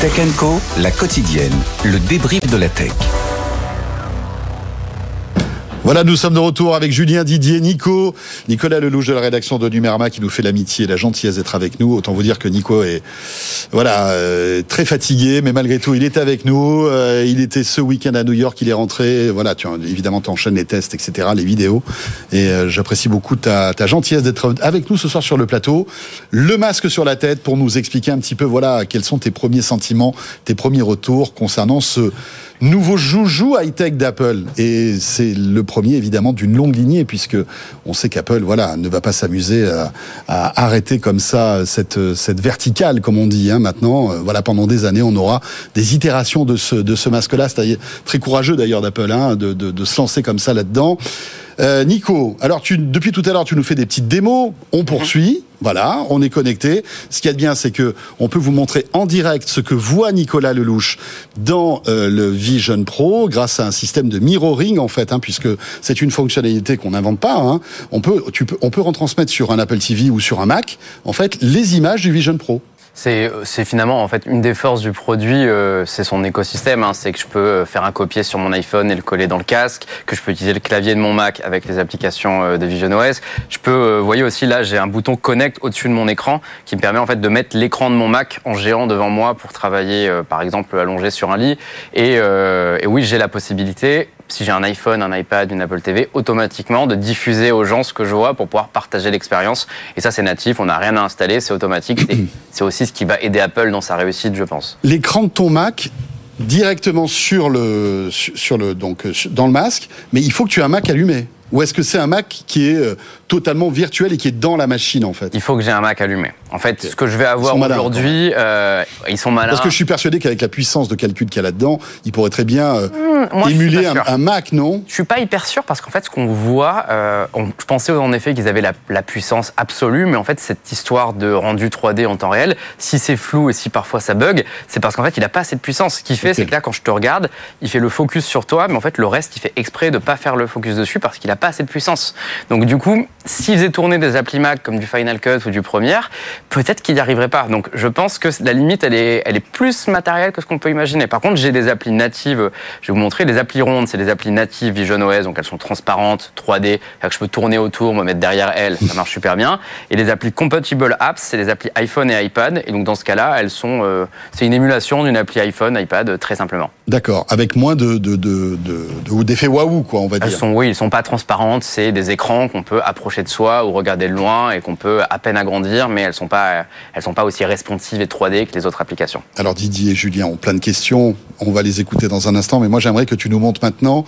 Tech Co, la quotidienne, le débrief de la tech. Voilà, nous sommes de retour avec Julien Didier, Nico, Nicolas Lelouch de la rédaction de Numérama qui nous fait l'amitié et la gentillesse d'être avec nous. Autant vous dire que Nico est voilà euh, très fatigué, mais malgré tout, il est avec nous. Euh, il était ce week-end à New York, il est rentré. Voilà, tu évidemment tu enchaînes les tests, etc., les vidéos. Et euh, j'apprécie beaucoup ta, ta gentillesse d'être avec nous ce soir sur le plateau. Le masque sur la tête pour nous expliquer un petit peu voilà quels sont tes premiers sentiments, tes premiers retours concernant ce nouveau joujou high-tech d'Apple. Et c'est le premier, évidemment, d'une longue lignée, puisque on sait qu'Apple, voilà, ne va pas s'amuser à, arrêter comme ça cette, cette verticale, comme on dit, hein, maintenant. Euh, Voilà, pendant des années, on aura des itérations de ce, de ce masque-là. C'est très courageux, d'ailleurs, d'Apple, hein, de, de, de se lancer comme ça là-dedans. Euh, Nico, alors tu, depuis tout à l'heure, tu nous fais des petites démos. On poursuit. Voilà, on est connecté. Ce qu'il y a de bien, c'est que on peut vous montrer en direct ce que voit Nicolas Lelouch dans euh, le Vision Pro grâce à un système de mirroring en fait, hein, puisque c'est une fonctionnalité qu'on n'invente pas. Hein. On peut, tu peux, on peut retransmettre sur un Apple TV ou sur un Mac en fait les images du Vision Pro. C'est finalement en fait une des forces du produit, euh, c'est son écosystème. Hein, c'est que je peux euh, faire un copier sur mon iPhone et le coller dans le casque, que je peux utiliser le clavier de mon Mac avec les applications euh, de Vision OS. Je peux, euh, vous voyez aussi là, j'ai un bouton Connect au-dessus de mon écran qui me permet en fait de mettre l'écran de mon Mac en géant devant moi pour travailler, euh, par exemple, allongé sur un lit. Et, et oui, j'ai la possibilité si j'ai un iPhone, un iPad, une Apple TV, automatiquement de diffuser aux gens ce que je vois pour pouvoir partager l'expérience. Et ça, c'est natif, on n'a rien à installer, c'est automatique. Et [clears throat] c'est aussi ce qui va aider Apple dans sa réussite, je pense. L'écran de ton Mac directement sur le sur sur le donc euh, dans le masque, mais il faut que tu aies un Mac allumé. Ou est-ce que c'est un Mac qui est euh, totalement virtuel et qui est dans la machine en fait Il faut que j'ai un Mac allumé. En fait, ce que je vais avoir aujourd'hui, euh, ils sont malins. Parce que je suis persuadé qu'avec la puissance de calcul qu'il y a là-dedans, il pourrait très bien euh, moi, suis émuler un, Mac, non Je suis pas hyper sûr parce qu'en fait, ce qu'on voit, euh, on- je pensais en effet qu'ils avaient la, la puissance absolue, mais en fait, cette histoire de rendu 3D en temps réel, si c'est flou et si parfois ça bug, c'est parce qu'en fait, il a pas assez de puissance. Ce qu'il fait, c'est que là, quand je te regarde, il fait le focus sur toi, mais en fait, le reste, il fait exprès de pas faire le focus dessus parce qu'il a pas assez de puissance. Donc, du coup, s'il faisait tourner des applis Mac comme du Final Cut ou du Premiere, peut-être qu'il n'y arriverait pas. Donc, je pense que la limite, elle est, elle est plus matérielle que ce qu'on peut imaginer. Par contre, j'ai des applis natives. Je vais vous montrer les applis rondes, c'est les applis natives Vision OS, donc elles sont transparentes, 3D, c'est-à-dire que je peux tourner autour, me mettre derrière elles, ça marche super bien. Et les applis compatible apps, c'est les applis iPhone et iPad. Et donc, dans ce cas-là, elles sont, euh, c'est une émulation d'une appli iPhone, iPad, très simplement. D'accord, avec moins de de de de- de- waouh quoi, on va Elles dire. sont, oui, ils sont pas trans- transparentes, c'est des écrans qu'on peut approcher de soi ou regarder de loin et qu'on peut à peine agrandir, mais elles sont pas, elles sont pas aussi responsives et 3D que les autres applications. Alors Didier et Julien ont plein de questions. On va les écouter dans un instant, mais moi j'aimerais que tu nous montres maintenant,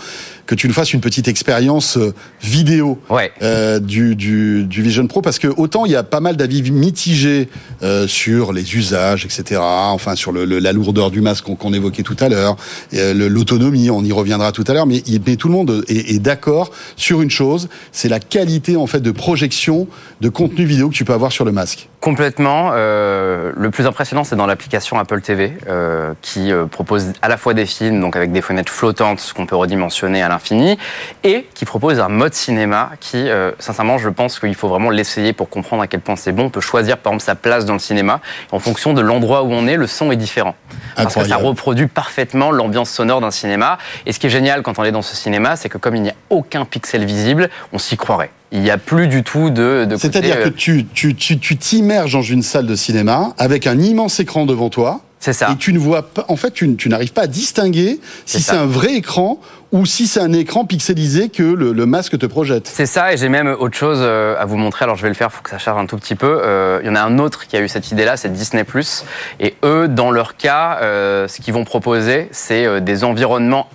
que tu nous fasses une petite expérience euh, vidéo Ouais. euh, du, du, du Vision Pro, parce que autant il y a pas mal d'avis mitigés euh, sur les usages, etc. Enfin sur le, le- la lourdeur du masque qu'on qu'on évoquait tout à l'heure, euh, l'autonomie, on y reviendra tout à l'heure, mais, mais tout le monde est, est d'accord sur une chose, c'est la qualité en fait de projection de contenu vidéo que tu peux avoir sur le masque. Complètement. euh, le plus impressionnant, c'est dans l'application Apple TV, euh, qui euh, propose à la fois des films, donc avec des fenêtres flottantes qu'on peut redimensionner à l'infini, et qui propose un mode cinéma qui, euh, sincèrement, je pense qu'il faut vraiment l'essayer pour comprendre à quel point c'est bon. On peut choisir, par exemple, sa place dans le cinéma. En fonction de l'endroit où on est, le son est différent. Parce que ça reproduit parfaitement l'ambiance sonore d'un cinéma. Et ce qui est génial quand on est dans ce cinéma, c'est que comme il n'y a aucun pixel visible, on s'y croirait. Il n'y a plus du tout de... de C'est-à-dire euh, que tu tu tu tu t'immerges dans une salle de cinéma avec un immense écran devant toi. C'est ça. Et tu ne vois pas, en fait, tu, tu n'arrives pas à distinguer si C'est un vrai écran ou si c'est un écran pixelisé que le, le masque te projette. C'est ça, et j'ai même autre chose euh, à vous montrer. Alors je vais le faire, faut que ça charge un tout petit peu. Euh, Il y en a un autre qui a eu cette idée-là, c'est Disney+. Et eux, dans leur cas, euh, ce qu'ils vont proposer, c'est euh, des environnements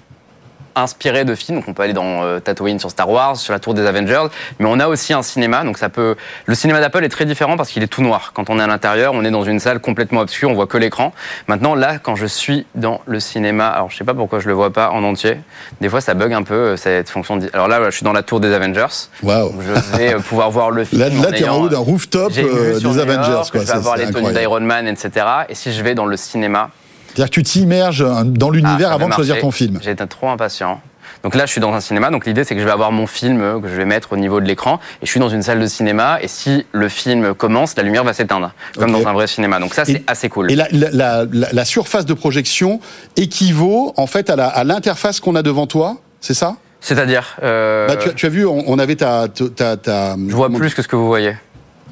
inspirés de films. Donc on peut aller dans euh, Tatooine sur Star Wars, sur la tour des Avengers, mais on a aussi un cinéma. Donc ça peut. Le cinéma d'Apple est très différent parce qu'il est tout noir. Quand on est à l'intérieur, on est dans une salle complètement obscure, on voit que l'écran. Maintenant là, quand je suis dans le cinéma, alors je sais pas pourquoi je le vois pas en entier. Des fois, ça bug un peu euh, cette fonction. de- Alors là, je suis dans la tour des Avengers. Waouh. Je vais euh, pouvoir voir le [laughs] film. Là, là t'es en haut d'un rooftop euh, des Avengers, York, quoi. Je vais Ça, avoir les tenues d'Iron Man, etc. Et si je vais dans le cinéma, C'est-à-dire que tu t'immerges euh, dans ah, l'univers ça avant va de choisir ton film. Été trop impatient. Donc là, je suis dans un cinéma. Donc l'idée, c'est que je vais avoir mon film euh, que je vais mettre au niveau de l'écran. Et je suis dans une salle de cinéma. Et si le film commence, la lumière va s'éteindre, comme dans un vrai cinéma. Donc ça, c'est assez cool. Et la, la, la, la- la surface de projection équivaut en fait à l'interface qu'on a devant toi, c'est ça? C'est-à-dire, euh, Bah, tu, as- tu as vu, on, on avait ta, ta, ta- je vois plus que ce que vous voyez.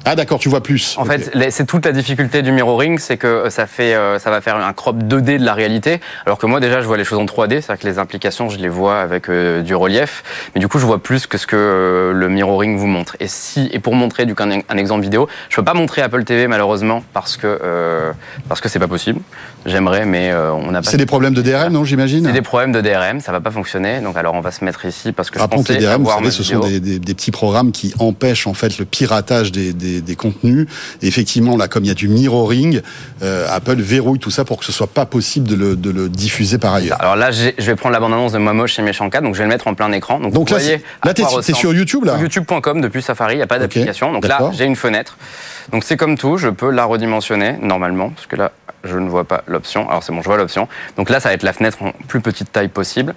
Ah d'accord, tu vois plus. En fait, c'est toute la difficulté du mirroring, c'est que euh, ça fait, euh, ça va faire un crop 2D de la réalité, alors que moi déjà je vois les choses en 3D, c'est-à-dire que les implications je les vois avec euh, du relief, mais du coup je vois plus que ce que euh, le mirroring vous montre. Et si, et pour montrer du coup un, un exemple vidéo, je peux pas montrer Apple TV malheureusement parce que euh, parce que c'est pas possible. J'aimerais, mais euh, on n'a pas. C'est des problèmes de DRM, non, j'imagine C'est des problèmes de DRM, ça va pas fonctionner. Donc alors on va se mettre ici parce que je Rappelons que pensais les DRM, vous savez, ce sont des, des- des petits programmes qui empêchent en fait le piratage des, des- contenus. Et effectivement, là, comme il y a du mirroring, euh, Apple verrouille tout ça pour que ce soit pas possible de le, de le diffuser par ailleurs. Alors là, je vais prendre la bande-annonce de Moi Moche et Méchant 4, donc je vais le mettre en plein écran. Donc, Donc vous là, voyez c'est- là, t'es sur- YouTube, là YouTube.com depuis Safari, il n'y a pas d'application. Donc là, j'ai une fenêtre. Donc c'est comme tout, je peux la redimensionner normalement, parce que là, je ne vois pas l'option. Alors c'est bon, je vois l'option. Donc là, ça va être la fenêtre en plus petite taille possible.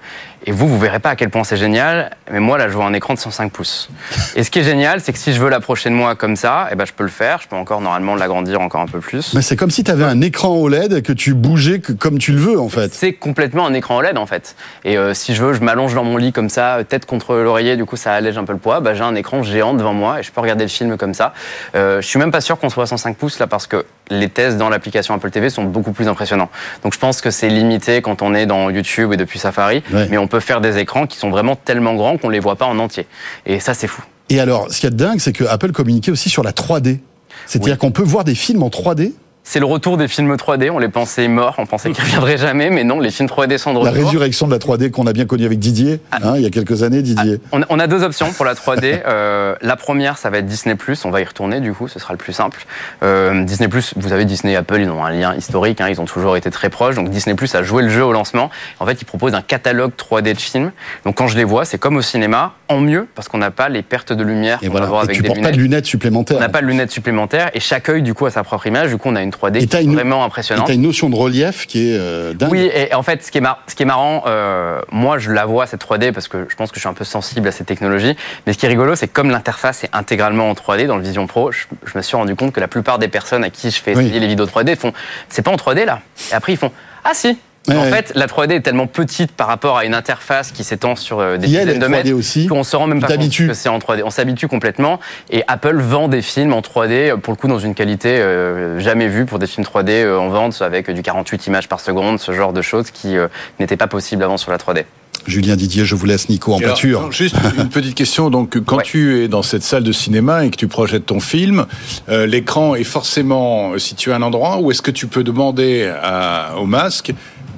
Et vous, vous verrez pas à quel point c'est génial. Mais moi, là, je vois un écran de 105 pouces. Et ce qui est génial, c'est que si je veux l'approcher de moi comme ça, eh ben, je peux le faire. Je peux encore normalement l'agrandir encore un peu plus. Mais c'est comme si tu avais un écran OLED que tu bougeais comme tu le veux, en fait. C'est complètement un écran OLED en fait. Et euh, si je veux, je m'allonge dans mon lit comme ça, tête contre l'oreiller, du coup ça allège un peu le poids. Bah, j'ai un écran géant devant moi et je peux regarder le film comme ça. Euh, je suis même pas sûr qu'on soit à 105 pouces là parce que les tests dans l'application Apple TV sont beaucoup plus impressionnants. Donc je pense que c'est limité quand on est dans YouTube et depuis Safari, Ouais. mais on peut faire des écrans qui sont vraiment tellement grands qu'on les voit pas en entier. Et ça c'est fou. Et alors, ce qui est dingue, c'est que Apple communiquait aussi sur la 3D. C'est-à-dire Oui. qu'on peut voir des films en 3D. C'est le retour des films 3D. On les pensait morts, on pensait qu'ils [laughs] reviendraient jamais, mais non, les films 3D sont de La retour. résurrection de la 3D qu'on a bien connue avec Didier, Ah. hein, il y a quelques années, Didier. On a, on a deux options pour la 3D. [laughs] Euh, la première, ça va être Disney+. On va y retourner, du coup, ce sera le plus simple. Euh, Disney+, vous savez, Disney et Apple, ils ont un lien historique. hein, ils ont toujours été très proches. Donc Disney+, a joué le jeu au lancement. En fait, ils proposent un catalogue 3D de films. Donc quand je les vois, c'est comme au cinéma, en mieux, parce qu'on n'a pas les pertes de lumière Et qu'on va voilà. avoir Et avec tu des pas de lunettes supplémentaires. on n'a pas de lunettes supplémentaires et chaque œil du coup a sa propre image. Du coup, on a une 3D Et t'as qui une- vraiment Et impressionnante. t'as une notion de relief qui est euh, dingue. Oui, et en fait, ce qui est, mar- ce qui est marrant, euh, moi, je la vois, cette 3D, parce que je pense que je suis un peu sensible à ces technologies. Mais ce qui est rigolo, c'est que comme l'interface est intégralement en 3D dans le Vision Pro, je, je me suis rendu compte que la plupart des personnes à qui je fais Oui. essayer les vidéos 3D font C'est pas en 3D là Et après, ils font Ah si Ouais, en ouais. fait, la 3D est tellement petite par rapport à une interface qui s'étend sur euh, des dizaines de 3D mètres aussi. qu'on se rend même pas compte que c'est en 3D. On s'habitue complètement et Apple vend des films en 3D euh, pour le coup dans une qualité euh, jamais vue pour des films 3D euh, en vente avec du 48 images par seconde, ce genre de choses qui euh, n'étaient pas possibles avant sur la 3D. Julien Didier, je vous laisse Nico en alors, pâture. non, juste une petite question. Donc, quand Ouais. tu es dans cette salle de cinéma et que tu projettes ton film, euh, l'écran est forcément situé à un endroit ou est-ce que tu peux demander à- au masque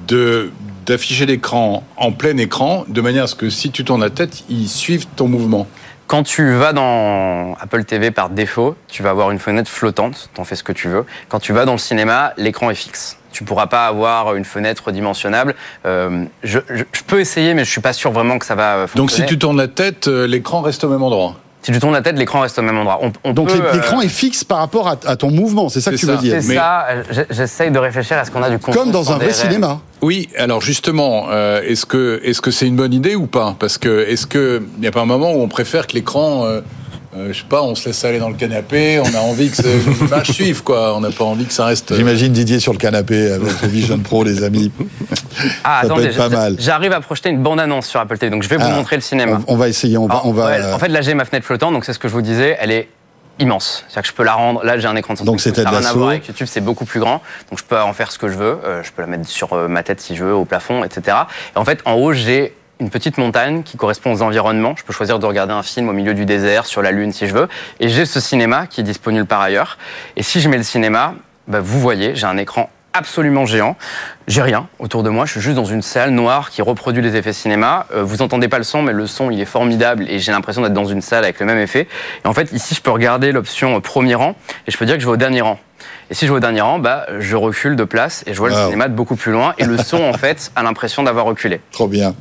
de d'afficher l'écran en plein écran de manière à ce que si tu tournes la tête, il suive ton mouvement Quand tu vas dans Apple TV par défaut, tu vas avoir une fenêtre flottante, t'en fais ce que tu veux. Quand tu vas dans le cinéma, l'écran est fixe. Tu pourras pas avoir une fenêtre dimensionnable. Euh, je, je- je peux essayer, mais je suis pas sûr vraiment que ça va euh, Donc, si fonctionner. tu tournes la tête, euh, l'écran reste au même endroit. Si tu tournes la tête, l'écran reste au même endroit. On, on Donc l'é- l'écran euh, est fixe par rapport à, à ton mouvement, c'est ça que tu veux ça. dire C'est Mais- ça. euh, J'essaye de réfléchir à ce qu'on a du contenu Comme dans un vrai cinéma. Oui, alors justement, euh, est-ce que est-ce que c'est une bonne idée ou pas? Parce que est-ce que il n'y a pas un moment où on préfère que l'écran, euh, euh, je sais pas, on se laisse aller dans le canapé, on a envie que l'image [laughs] suive, quoi. On n'a pas envie que ça reste. euh, J'imagine Didier sur le canapé avec le Vision Pro, les amis. [laughs] Ah, Ça peut attendez, être pas mal. J'arrive à projeter une bande-annonce sur Apple TV, donc je vais vous Ah, montrer le cinéma. On, on va essayer, on va. Alors, on va ouais, en fait, là, j'ai ma fenêtre flottante, donc c'est ce que je vous disais, elle est immense. C'est-à-dire que je peux la rendre. Là, j'ai un écran de 100 Donc, ça n'a rien à voir avec YouTube, c'est beaucoup plus grand. Donc, je peux en faire ce que je veux. Euh, je peux la mettre sur euh, ma tête si je veux, au plafond, etc. Et en fait, en haut, j'ai une petite montagne qui correspond aux environnements. Je peux choisir de regarder un film au milieu du désert, sur la Lune, si je veux. Et j'ai ce cinéma qui est disponible par ailleurs. Et si je mets le cinéma, bah, vous voyez, j'ai un écran absolument géant. J'ai rien autour de moi, je suis juste dans une salle noire qui reproduit les effets cinéma. Euh, vous entendez pas le son, mais le son il est formidable et j'ai l'impression d'être dans une salle avec le même effet. Et en fait, ici, je peux regarder l'option premier rang et je peux dire que je vais au dernier rang. Et si je vais au dernier rang, bah, je recule de place et je vois le Wow. cinéma de beaucoup plus loin. Et le son, en fait, a l'impression d'avoir reculé. [laughs] Trop bien.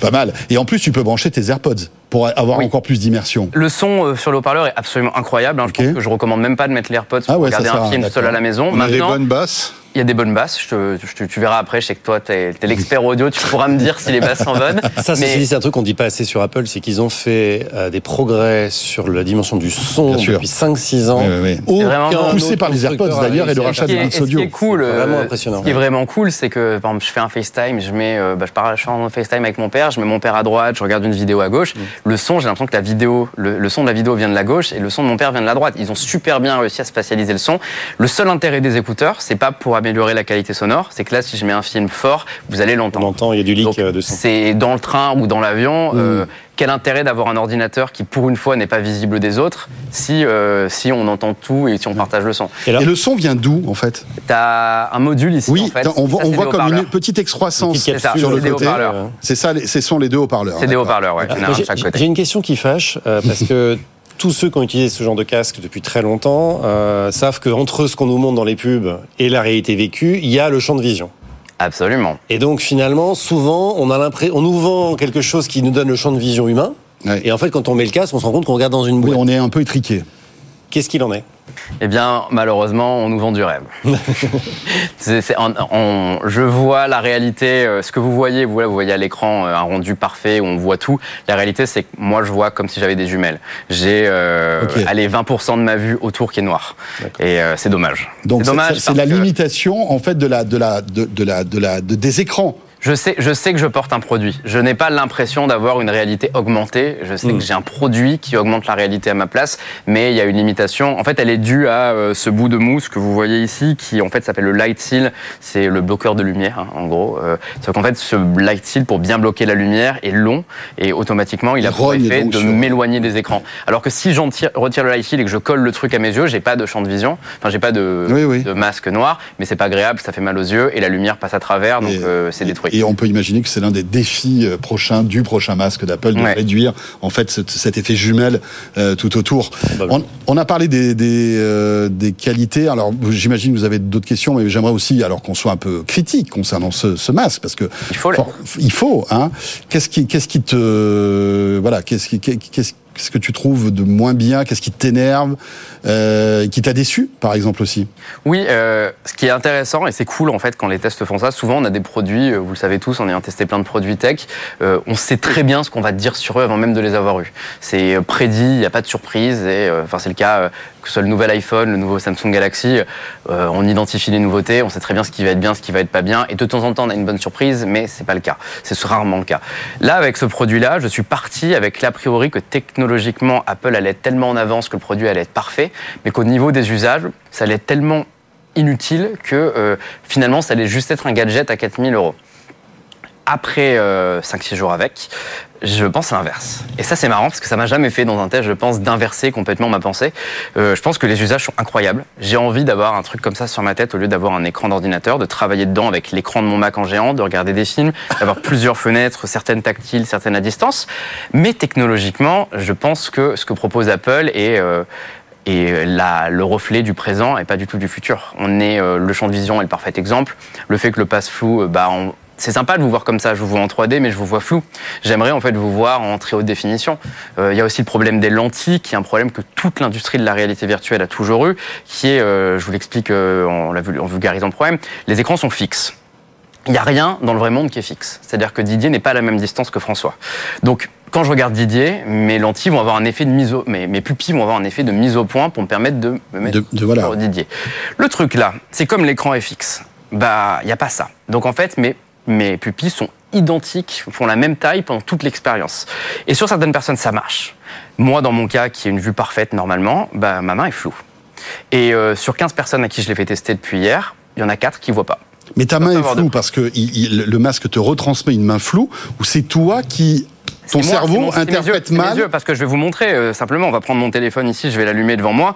Pas mal. Et en plus, tu peux brancher tes AirPods pour avoir Oui. encore plus d'immersion. Le son euh, sur le haut-parleur est absolument incroyable. hein. Ok. Je pense que je recommande même pas de mettre les AirPods pour Ah ouais, ça regarder un film seul à la maison. On a des Maintenant, bonnes basses. il y a des bonnes basses. Je te- je te- tu verras après. Je sais que toi, tu es, l'expert audio. Tu pourras me dire si les basses sont bonnes. [laughs] Ça, Mais- c'est un truc qu'on dit pas assez sur Apple, c'est qu'ils ont fait euh, des progrès sur la dimension du son Bien depuis 5-6 ans. Oui, oui, oui. Aucun poussé par les constructeur AirPods, d'ailleurs, et le rachat Ce qui de est- Beats et ce Audio. qui est cool, C'est vraiment euh, impressionnant. Ce qui est vraiment cool, c'est que par exemple, je fais un FaceTime, je mets, euh, bah, je parle, je suis en FaceTime avec mon père, je mets mon père à droite, je regarde une vidéo à gauche. Le son, j'ai l'impression que la vidéo, le, le son de la vidéo vient de la gauche et le son de mon père vient de la droite. Ils ont super bien réussi à spatialiser le son. Le seul intérêt des écouteurs, c'est pas pour améliorer la qualité sonore, c'est que là, si je mets un film fort, vous allez On l'entendre. entend, il y a du leak Donc, euh, de son. C'est dans le train ou dans l'avion. euh, quel intérêt d'avoir un ordinateur qui, pour une fois, n'est pas visible des autres si, euh, si on entend tout et si on partage le son Et Et le son vient d'où, en fait? T'as un module ici. Oui, en fait. on voit, Ça, on c'est voit comme une petite excroissance Petite capsule, sur le côté. C'est ça, ce sont les deux haut-parleurs. C'est des haut-parleurs, ouais. J'ai une question qui fâche, euh, [laughs] parce que tous ceux qui ont utilisé ce genre de casque depuis très longtemps euh, savent qu'entre ce qu'on nous montre dans les pubs et la réalité vécue, il y a le champ de vision. Absolument. Et donc finalement, souvent, on a l'impression, on nous vend quelque chose qui nous donne le champ de vision humain. Ouais. Et en fait, quand on met le casque, on se rend compte qu'on regarde dans une Oui, boîte. on est un peu étriqué. Qu'est-ce qu'il en est? Eh bien, malheureusement, on nous vend du rêve. [laughs] On- on- je vois la réalité, euh, ce que vous voyez, vous, là, vous voyez à l'écran euh, un rendu parfait où on voit tout. La réalité, c'est que moi, je vois comme si j'avais des jumelles. J'ai, euh, Ok. allez, 20% de ma vue autour qui est noire. Et euh, c'est dommage. Donc c'est la limitation en fait de la de la de, de la de la de- des écrans. Je sais, je sais que je porte un produit. Je n'ai pas l'impression d'avoir une réalité augmentée. Je sais que j'ai un produit qui augmente la réalité à ma place, mais il y a une limitation. En fait, elle est due à euh, ce bout de mousse que vous voyez ici, qui en fait s'appelle le light seal. C'est le bloqueur de lumière, hein, en gros. Euh, Sauf qu'en fait, ce light seal, pour bien bloquer la lumière, est long et automatiquement, il a pour effet de m'éloigner des écrans. Alors que si j'en tire- retire le light seal et que je colle le truc à mes yeux, j'ai pas de champ de vision. Enfin, j'ai pas de, Oui, oui. de masque noir, mais c'est pas agréable, ça fait mal aux yeux et la lumière passe à travers, donc euh, c'est détruit. Et on peut imaginer que c'est l'un des défis euh, prochains du prochain masque d'Apple de Ouais. réduire en fait cet, cet effet jumelle euh, tout autour. Bah On, on a parlé des des, euh, des qualités. Alors j'imagine que vous avez d'autres questions, mais j'aimerais aussi alors qu'on soit un peu critique concernant ce, ce masque parce que Il faut il. Hein. Qu'est-ce qui qu'est-ce qui te voilà qu'est-ce qui qu'est-ce Qu'est-ce que tu trouves de moins bien? Qu'est-ce qui t'énerve? Euh, Qui t'a déçu, par exemple aussi? Oui, euh, ce qui est intéressant et c'est cool en fait quand les tests font ça. Souvent, on a des produits, euh, vous le savez tous, en ayant testé plein de produits tech, euh, on sait très bien ce qu'on va dire sur eux avant même de les avoir eus. C'est euh, prédit, il n'y a pas de surprise. Et enfin, c'est le cas. que ce soit le nouvel iPhone, le nouveau Samsung Galaxy, on identifie les nouveautés, on sait très bien ce qui va être bien, ce qui va être pas bien, et de temps en temps on a une bonne surprise, mais c'est pas le cas. C'est rarement le cas. Là, avec ce produit-là, je suis parti avec l'a priori que technologiquement Apple allait être tellement en avance que le produit allait être parfait, mais qu'au niveau des usages, ça allait être tellement inutile que euh, finalement ça allait juste être un gadget à 4000 euros après 5-6 euh, jours avec, je pense à l'inverse. Et ça, c'est marrant parce que ça m'a jamais fait dans un test, je pense, d'inverser complètement ma pensée. Euh, je pense que les usages sont incroyables. J'ai envie d'avoir un truc comme ça sur ma tête au lieu d'avoir un écran d'ordinateur, de travailler dedans avec l'écran de mon Mac en géant, de regarder des films, [laughs] d'avoir plusieurs fenêtres, certaines tactiles, certaines à distance. Mais technologiquement, je pense que ce que propose Apple est... et le reflet du présent et pas du tout du futur. On est le champ de vision est le parfait exemple. Le fait que le passe flou, bah, on, c'est sympa de vous voir comme ça. Je vous vois en 3D, mais je vous vois flou. J'aimerais en fait vous voir en très haute définition. Euh, il y a aussi le problème des lentilles, qui est un problème que toute l'industrie de la réalité virtuelle a toujours eu, qui est, euh, je vous l'explique euh, en vulgarisant le problème, les écrans sont fixes. Il n'y a rien dans le vrai monde qui est fixe. C'est-à-dire que Didier n'est pas à la même distance que François. Donc, quand je regarde Didier, mes lentilles vont avoir un effet de mise au, mes, mes pupilles vont avoir un effet de mise au point pour me permettre de me mettre de, voilà. Didier. Le truc là, c'est comme l'écran est fixe. Bah, il n'y a pas ça. Donc en fait, mes mes pupilles sont identiques, font la même taille pendant toute l'expérience. Et sur certaines personnes, ça marche. Moi, dans mon cas, qui est une vue parfaite normalement, bah, ma main est floue. Et euh, sur 15 personnes à qui je l'ai fait tester depuis hier, il y en a 4 qui ne voient pas. Mais ta main est floue parce que le masque te retransmet une main floue ou c'est toi qui ton cerveau interprète mal. Yeux, parce que je vais vous montrer euh, simplement. On va prendre mon téléphone ici, je vais l'allumer devant moi.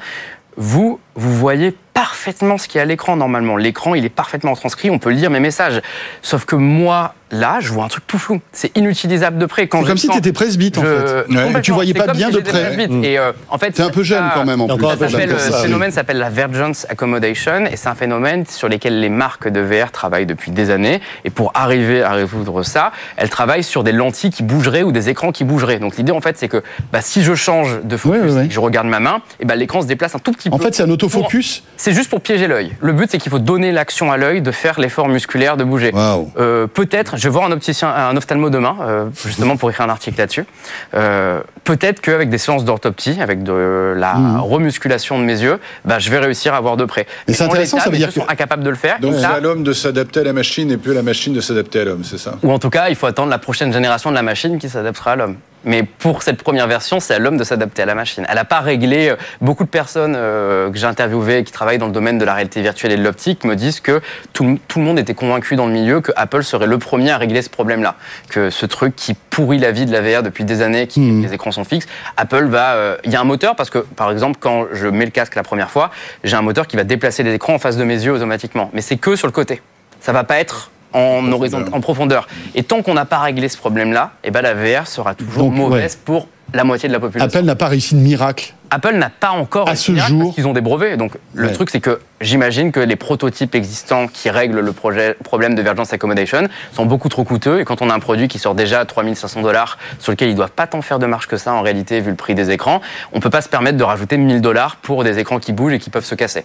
Vous, vous voyez parfaitement ce qui est à l'écran normalement. L'écran, il est parfaitement transcrit, on peut lire mes messages. Sauf que moi, là, je vois un truc tout flou. C'est inutilisable de près. C'est comme si tu étais presbyte, en fait. Ouais. Tu voyais pas bien de près. Mmh. Et euh, en fait, t'es un peu jeune quand même. En plus. ce phénomène s'appelle la Vergence Accommodation, et c'est un phénomène sur lequel les marques de VR travaillent depuis des années. Et pour arriver à résoudre ça, elles travaillent sur des lentilles qui bougeraient ou des écrans qui bougeraient. Donc l'idée, en fait, c'est que bah, si je change de focus, et que je regarde ma main, et bah, l'écran se déplace un tout petit peu. En fait, c'est un autofocus. C'est juste pour piéger l'œil. Le but, c'est qu'il faut donner l'action à l'œil de faire l'effort musculaire de bouger. Euh, peut-être, je vais voir un opticien, un ophtalmo demain, euh, justement pour écrire un article là-dessus. Euh, peut-être qu'avec des séances d'orthoptie, avec de la mmh. remusculation de mes yeux, bah, je vais réussir à voir de près. Mais c'est intéressant, ça veut dire que sont incapables de le faire. Donc c'est à l'homme de s'adapter à la machine et plus la machine de s'adapter à l'homme, c'est ça? Ou en tout cas, il faut attendre la prochaine génération de la machine qui s'adaptera à l'homme. Mais pour cette première version, c'est à l'homme de s'adapter à la machine. Elle n'a pas réglé. Euh, beaucoup de personnes euh, que j'ai interviewées qui travaillent dans le domaine de la réalité virtuelle et de l'optique me disent que tout, tout, le monde était convaincu dans le milieu que Apple serait le premier à régler ce problème-là. Que ce truc qui pourrit la vie de la VR depuis des années, qui mmh. les écrans sont fixes, Apple va. Euh, il y a un moteur parce que, par exemple, quand je mets le casque la première fois, j'ai un moteur qui va déplacer les écrans en face de mes yeux automatiquement. Mais c'est que sur le côté. Ça va pas être en, horizon, en profondeur. Et tant qu'on n'a pas réglé ce problème-là, eh ben la VR sera toujours mauvaise pour la moitié de la population. Apple n'a pas réussi de miracle. Apple n'a pas encore à ce jour parce qu'ils ont des brevets. Donc le truc c'est que j'imagine que les prototypes existants qui règlent le projet, problème de Vergence Accommodation sont beaucoup trop coûteux et quand on a un produit qui sort déjà à 3500 dollars sur lequel ils doivent pas tant faire de marge que ça en réalité vu le prix des écrans, on peut pas se permettre de rajouter 1000 dollars pour des écrans qui bougent et qui peuvent se casser.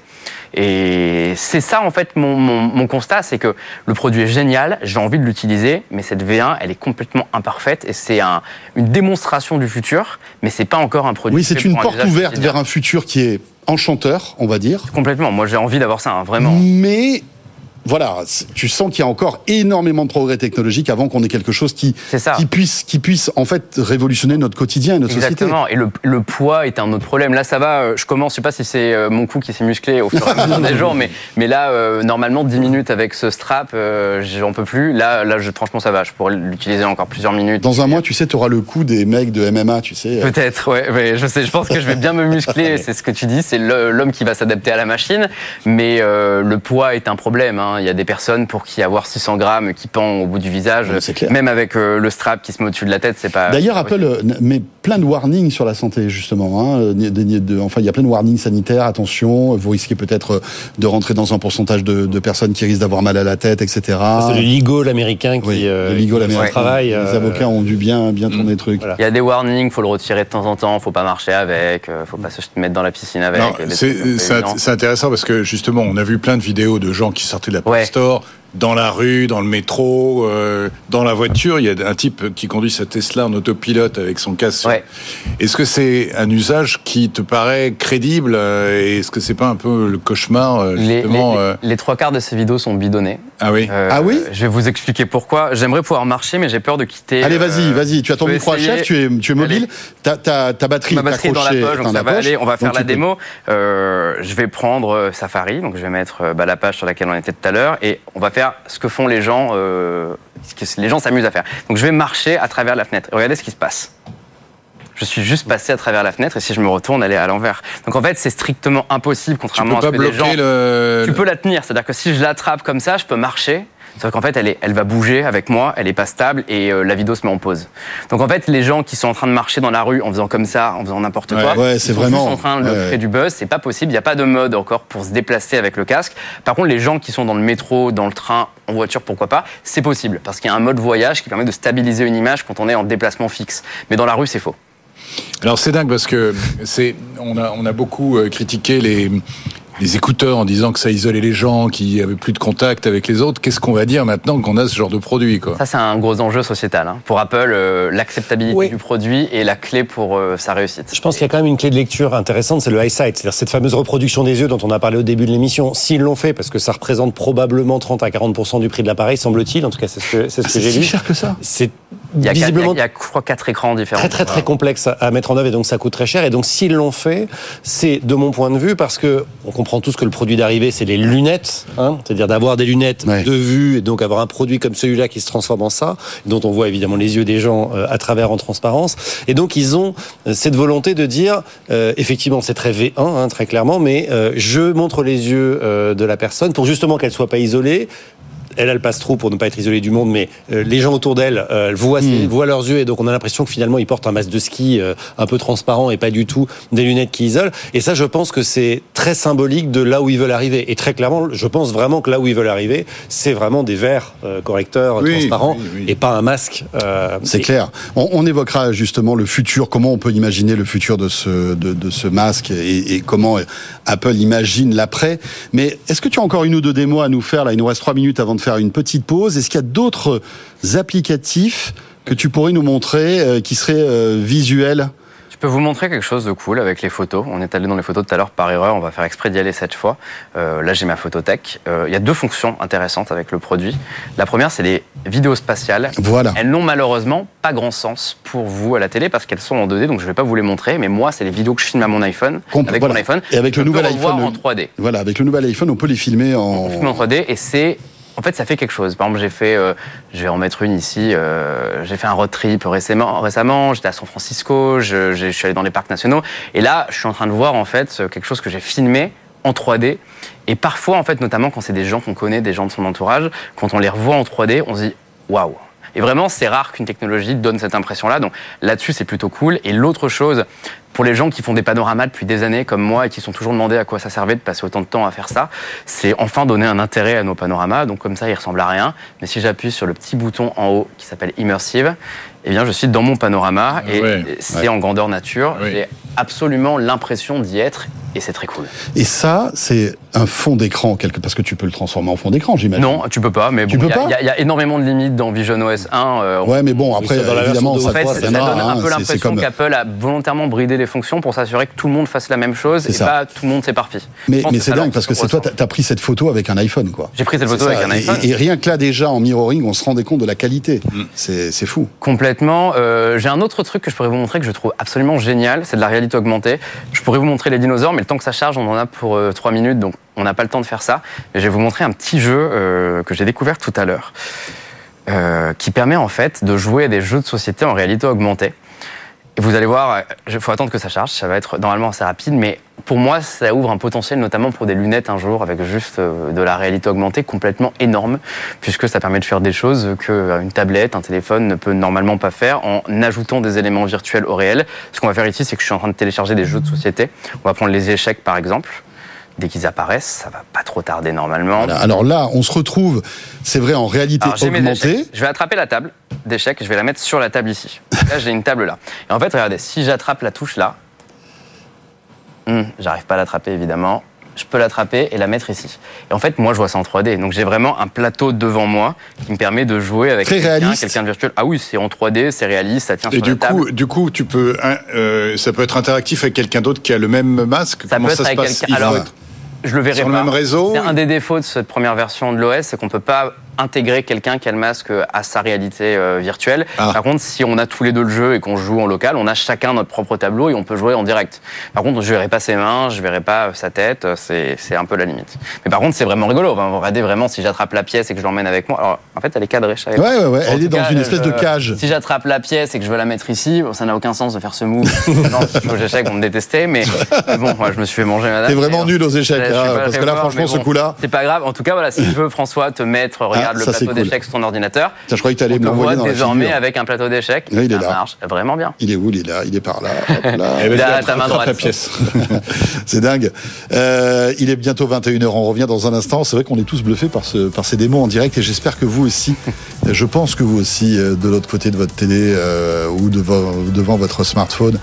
Et c'est ça en fait mon, mon, mon constat, c'est que le produit est génial, j'ai envie de l'utiliser, mais cette V1 elle est complètement imparfaite et c'est un, une démonstration du futur, mais c'est pas encore un produit. Oui, c'est une porte ouverte vers un futur qui est enchanteur, on va dire. Complètement. Moi, j'ai envie d'avoir ça, hein, vraiment. Mais voilà, tu sens qu'il y a encore énormément de progrès technologiques avant qu'on ait quelque chose qui, qui, puisse, qui puisse en fait révolutionner notre quotidien et notre Exactement. société. Et le, le, poids est un autre problème. Là, ça va, euh, je commence, je sais pas si c'est euh, mon cou qui s'est musclé au fur et à mesure des [laughs] jours, mais, mais là, euh, normalement, 10 minutes avec ce strap, j'en peux plus. Là, là je, franchement, ça va, je pourrais l'utiliser encore plusieurs minutes. Dans un mois, tu sais, tu auras le coup des mecs de MMA, tu sais. Peut-être, ouais, je sais, je pense que je vais bien me muscler, [laughs] c'est ce que tu dis, c'est l'homme qui va s'adapter à la machine, mais le poids est un problème. Hein. Il y a des personnes pour qui avoir 600 grammes qui pend au bout du visage, même avec euh, le strap qui se met au-dessus de la tête, c'est pas. D'ailleurs, Apple euh, met plein de warnings sur la santé justement. Hein. enfin, il y a plein de warnings sanitaires. Attention, vous risquez peut-être de rentrer dans un pourcentage de, personnes qui risquent d'avoir mal à la tête, etc. C'est le legal américain qui, oui, le legal américain. travaille. Les avocats ont dû bien bien tourner le truc. Il y a des warnings, faut le retirer de temps en temps, faut pas marcher avec, faut pas se mettre dans la piscine avec. C'est intéressant parce que justement, on a vu plein de vidéos de gens qui sortaient de la Store dans la rue, dans le métro, euh, dans la voiture. Il y a un type qui conduit sa Tesla en autopilote avec son casque. Ouais. Est-ce que c'est un usage qui te paraît crédible euh, et Est-ce que c'est pas un peu le cauchemar euh, Les, justement les- les trois quarts de ces vidéos sont bidonnées. Ah oui. Euh, Ah oui? Je vais vous expliquer pourquoi. J'aimerais pouvoir marcher, mais j'ai peur de quitter. Allez, vas-y, vas-y. Tu as ton micro à chef, tu es, tu es mobile. Ta, ta, ta batterie, Ma batterie est dans la poche, donc ça va poche. aller. On va faire la démo. Euh, je vais prendre Safari, donc je vais mettre bah, la page sur laquelle on était tout à l'heure, et on va faire ce que font les gens, euh, ce que les gens s'amusent à faire. Donc je vais marcher à travers la fenêtre. Et regardez ce qui se passe. Je suis juste passé à travers la fenêtre, et si je me retourne, elle est à l'envers. Donc en fait, c'est strictement impossible, contrairement à ce que les gens. le. Tu peux la tenir, c'est-à-dire que si je l'attrape comme ça, je peux marcher. Sauf qu'en fait, elle, est, elle va bouger avec moi, elle est pas stable et euh, la vidéo se met en pause. Donc en fait, les gens qui sont en train de marcher dans la rue en faisant comme ça, en faisant n'importe Ouais, quoi, ouais, c'est sont vraiment- en train de ouais, créer du buzz. C'est pas possible. Il n'y a pas de mode encore pour se déplacer avec le casque. Par contre, les gens qui sont dans le métro, dans le train, en voiture, pourquoi pas, c'est possible parce qu'il y a un mode voyage qui permet de stabiliser une image quand on est en déplacement fixe. Mais dans la rue, c'est faux. Alors c'est dingue parce que c'est on a on a beaucoup euh, critiqué les les écouteurs en disant que ça isolait les gens, qui avaient plus de contact avec les autres. Qu'est-ce qu'on va dire maintenant qu'on a ce genre de produit quoi? Ça, c'est un gros enjeu sociétal. hein. Pour Apple, euh, l'acceptabilité Oui. du produit est la clé pour euh, sa réussite. Je pense qu'il y a quand même une clé de lecture intéressante, c'est le eyesight, c'est-à-dire cette fameuse reproduction des yeux dont on a parlé au début de l'émission. S'ils l'ont fait, parce que ça représente probablement 30 à 40% du prix de l'appareil, semble-t-il, en tout cas c'est ce que, c'est ce que C'est j'ai si lu. cher que ça? C'est Il y a, quatre- il y a- visiblement il y a, je crois, quatre écrans différents. très très très complexe à- mettre en œuvre et donc ça coûte très cher. Et donc s'ils l'ont fait, c'est de mon point de vue parce que on comprend tous que le produit d'arrivée c'est les lunettes, hein, c'est-à-dire d'avoir des lunettes Ouais. de vue et donc avoir un produit comme celui-là qui se transforme en ça, dont on voit évidemment les yeux des gens euh, à travers en transparence. Et donc ils ont euh, cette volonté de dire, euh, effectivement c'est très V1 hein, très clairement, mais euh, je montre les yeux euh, de la personne pour justement qu'elle soit pas isolée elle, elle passe trop pour ne pas être isolée du monde, mais euh, les gens autour d'elle euh, voient, Hmm. voient leurs yeux et donc on a l'impression que finalement ils portent un masque de ski euh, un peu transparent et pas du tout des lunettes qui isolent. Et ça, je pense que c'est très symbolique de là où ils veulent arriver. Et très clairement, je pense vraiment que là où ils veulent arriver, c'est vraiment des verres correcteurs Oui, transparents oui, oui. et pas un masque. C'est et- clair. On, on évoquera justement le futur, comment on peut imaginer le futur de ce, de, de ce masque et, et comment Apple imagine l'après. Mais est-ce que tu as encore une ou deux démos à nous faire Là, il nous reste trois minutes avant de faire une petite pause. Est-ce qu'il y a d'autres applicatifs que tu pourrais nous montrer euh, qui seraient euh, visuels? Je peux vous montrer quelque chose de cool avec les photos. On est allé dans les photos tout à l'heure par erreur. On va faire exprès d'y aller cette fois. Euh, là, j'ai ma photothèque. Euh, Il y a deux fonctions intéressantes avec le produit. La première, c'est les vidéos spatiales. Voilà. Elles n'ont malheureusement pas grand sens pour vous à la télé parce qu'elles sont en 2D, donc je ne vais pas vous les montrer. Mais moi, c'est les vidéos que je filme à mon iPhone. Compl- avec voilà. mon iPhone. Et avec le Je nouvel iPhone, en 3D. Voilà, avec le nouvel iPhone, on peut les filmer en. On filme en 3D et c'est en fait ça fait quelque chose. Par exemple, j'ai fait, euh, je vais en mettre une ici. euh, j'ai fait un road trip récemment. Récemment, j'étais à San Francisco. Je, je suis allé dans les parcs nationaux et là, je suis en train de voir en fait quelque chose que j'ai filmé en 3D. Et parfois, en fait, notamment quand c'est des gens qu'on connaît, des gens de son entourage, quand on les revoit en 3D, on se dit waouh. Et vraiment, c'est rare qu'une technologie donne cette impression-là. Donc là-dessus, c'est plutôt cool. Et l'autre chose, pour les gens qui font des panoramas depuis des années comme moi et qui sont toujours demandés à quoi ça servait de passer autant de temps à faire ça, c'est enfin donner un intérêt à nos panoramas. Donc comme ça, ils ressemblent à rien. Mais si j'appuie sur le petit bouton en haut qui s'appelle Immersive, eh bien, je suis dans mon panorama et Ouais, c'est en grandeur nature. J'ai absolument l'impression d'y être et c'est très cool. Et ça, c'est un fond d'écran, quelque... parce que tu peux le transformer en fond d'écran, j'imagine. Non, tu peux pas, mais Tu bon, peux il y a- pas il y, y a énormément de limites dans Vision OS 1. euh, Ouais, mais bon, après, dans la évidemment, ça, En fait, ça, donne un hein, peu c'est l'impression comme- qu'Apple a volontairement bridé les fonctions pour s'assurer que tout le monde fasse la même chose et ça. pas tout le monde s'éparpille. Mais, mais c'est dingue parce que c'est toi, t'as as pris cette photo avec un iPhone, quoi. J'ai pris cette photo avec un Et- iPhone. Et, rien que là, déjà, en mirroring, on se rendait compte de la qualité. Mm. C'est c'est fou. Complètement. Euh, J'ai un autre truc que je pourrais vous montrer que je trouve absolument génial, c'est de la réalité augmentée. Je pourrais vous montrer les dinosaures, mais le temps que ça charge, on en a pour euh, 3 minutes, donc on n'a pas le temps de faire ça. Mais je vais vous montrer un petit jeu euh, que j'ai découvert tout à l'heure, euh, qui permet en fait de jouer à des jeux de société en réalité augmentée. Et vous allez voir, il faut attendre que ça charge, ça va être normalement assez rapide, mais pour moi, ça ouvre un potentiel notamment pour des lunettes un jour avec juste euh, de la réalité augmentée complètement énorme, puisque ça permet de faire des choses qu'une tablette, un téléphone ne peut normalement pas faire en ajoutant des éléments virtuels au réel. Ce qu'on va faire ici, c'est que je suis en train de télécharger des jeux de société. On va prendre les échecs par exemple. Dès qu'ils apparaissent, ça va pas trop tarder normalement. Voilà. Alors là, on se retrouve, c'est vrai, en réalité Alors, augmentée. Je vais attraper la table d'échecs et je vais la mettre sur la table ici. Là, j'ai une table là. Et en fait, regardez, si j'attrape la touche là, hum, j'arrive pas à l'attraper évidemment. je peux l'attraper et la mettre ici. Et en fait, moi, je vois ça en 3D. Donc j'ai vraiment un plateau devant moi qui me permet de jouer avec quelqu'un, de virtuel. Ah oui, c'est en 3D, c'est réaliste, ça tient Et sur du la table. coup, du coup, tu peux, hein, euh, ça peut être interactif avec quelqu'un d'autre qui a le même masque? Ça Comment peut ça être se avec passe? Je le verrai sur le pas. même réseau C'est un des défauts de cette première version de l'OS, c'est qu'on peut pas intégrer quelqu'un qui a le masque à sa réalité euh, virtuelle. Ah. Par contre, si on a tous les deux le jeu et qu'on joue en local, on a chacun notre propre tableau et on peut jouer en direct. Par contre, je verrai pas ses mains, je verrai pas euh, sa tête, euh, c'est un peu la limite. Mais par contre, c'est vraiment rigolo. Enfin, regardez vraiment si j'attrape la pièce et que je l'emmène avec moi. Alors, en fait, elle est cadrée. je. Ouais, ouais, ouais. Elle est dans cas, une espèce de je- cage. Si j'attrape la pièce et que je veux la mettre ici, bon, ça n'a aucun sens de faire ce move. [laughs] non, aux échecs, on me détestait, mais, bon, moi, je me suis fait manger madame. T'es vraiment nul aux échecs, je suis hein, parce que là, franchement, ce coup-là. C'est pas grave. En tout cas, voilà, si tu veux, François, te mettre, regarde le ça, plateau cool. d'échecs sur ton ordinateur. Je croyais que t'allais On me l'envoyer dans la désormais figure. avec un plateau d'échecs. Oui, il est ça là. marche vraiment bien. Il est où Il est là, il est par là. hop là. [laughs] Eh ben, Il a attrape- ta main droite. la pièce. [laughs] C'est dingue. Euh, il est bientôt 21h, on revient dans un instant. C'est vrai qu'on est tous bluffés par, ce, par ces démos en direct et j'espère que vous aussi, [laughs] je pense que vous aussi, euh, de l'autre côté de votre télé euh, ou devant, devant votre smartphone,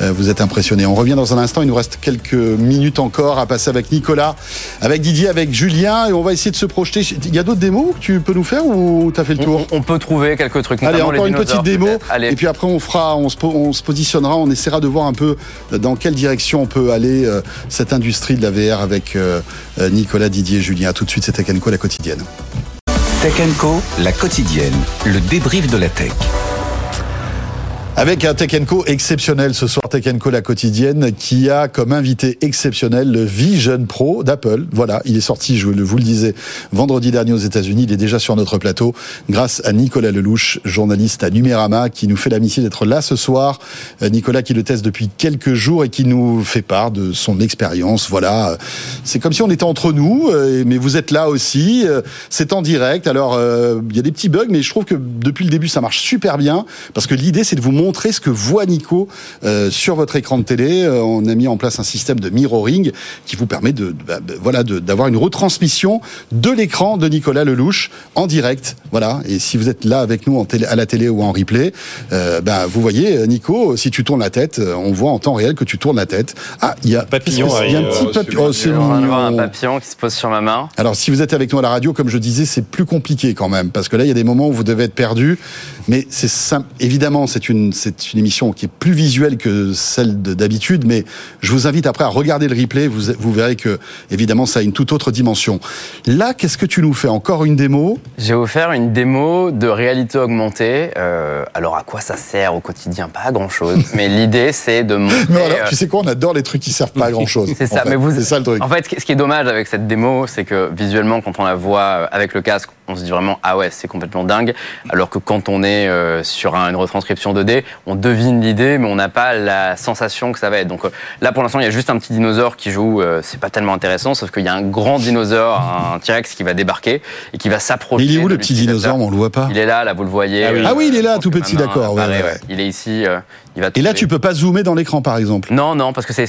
euh, vous êtes impressionnés. On revient dans un instant, il nous reste quelques minutes encore à passer avec Nicolas, avec Didier, avec Julien et on va essayer de se projeter. Il y a d'autres démos tu peux nous faire ou t'as fait le tour On, on peut trouver quelques trucs. Allez, encore les une petite démo. Allez. Et puis après, on fera, on se, po- on se positionnera, on essaiera de voir un peu dans quelle direction on peut aller euh, cette industrie de la VR avec euh, euh, Nicolas, Didier, et Julien. À tout de suite, c'est Tech Co, la quotidienne. Tech Co, la quotidienne, le débrief de la tech. Avec un Tech Co exceptionnel ce soir, Tech Co la quotidienne, qui a comme invité exceptionnel le Vision Pro d'Apple. Voilà, il est sorti, je vous le disais, vendredi dernier aux États-Unis. Il est déjà sur notre plateau, grâce à Nicolas Lelouch, journaliste à Numérama, qui nous fait l'amitié d'être là ce soir. Euh, Nicolas qui le teste depuis quelques jours et qui nous fait part de son expérience. Voilà, c'est comme si on était entre nous, euh, mais vous êtes là aussi. Euh, C'est en direct. Alors, euh, il y a des petits bugs, mais je trouve que depuis le début, ça marche super bien, parce que l'idée, c'est de vous montrer ce que voit Nico euh, sur votre écran de télé. Euh, on a mis en place un système de mirroring qui vous permet de, bah, bah, voilà, de- d'avoir une retransmission de l'écran de Nicolas Lelouch en direct. Voilà. Et si vous êtes là avec nous en télé, à la télé ou en replay, euh, bah, vous voyez, Nico, si tu tournes la tête, on voit en temps réel que tu tournes la tête. Ah, il y a Papillon Il y a un petit euh, papillon. Oh, un papillon qui se pose sur ma main. Alors, si vous êtes avec nous à la radio, comme je disais, c'est plus compliqué quand même, parce que là, il y a des moments où vous devez être perdu. Mais c'est simple. Évidemment, c'est une, c'est une émission qui est plus visuelle que celle de- d'habitude, mais je vous invite après à regarder le replay. Vous, vous verrez que, évidemment, ça a une toute autre dimension. Là, qu'est-ce que tu nous fais? Encore une démo? J'ai offert une démo de réalité augmentée. Euh, alors à quoi ça sert au quotidien? Pas à grand chose. [laughs] mais l'idée c'est de montrer. Non, alors, euh, tu sais quoi? On adore les trucs qui servent pas à grand chose. [laughs] C'est ça, mais vous. C'est ça le truc. En fait, ce qui est dommage avec cette démo, c'est que visuellement, quand on la voit euh, avec le casque, on se dit vraiment ah ouais, c'est complètement dingue. Alors que quand on est euh, sur un- une retranscription 2D, on devine l'idée, mais on n'a pas la sensation que ça va être. Donc euh, là, pour l'instant, il y a juste un petit dinosaure qui joue. euh, c'est pas tellement intéressant, sauf qu'il y a un grand dinosaure, un T-Rex qui va débarquer et qui va s'approcher. Il est où le petit dinosaure? On le voit pas. Il est là, là, vous le voyez. Ah oui. Ah oui, il est là, pense tout petit, d'accord, ouais, ouais. Il est ici. euh, il va Et là, tu peux pas zoomer dans l'écran, par exemple. Non, non, parce que c'est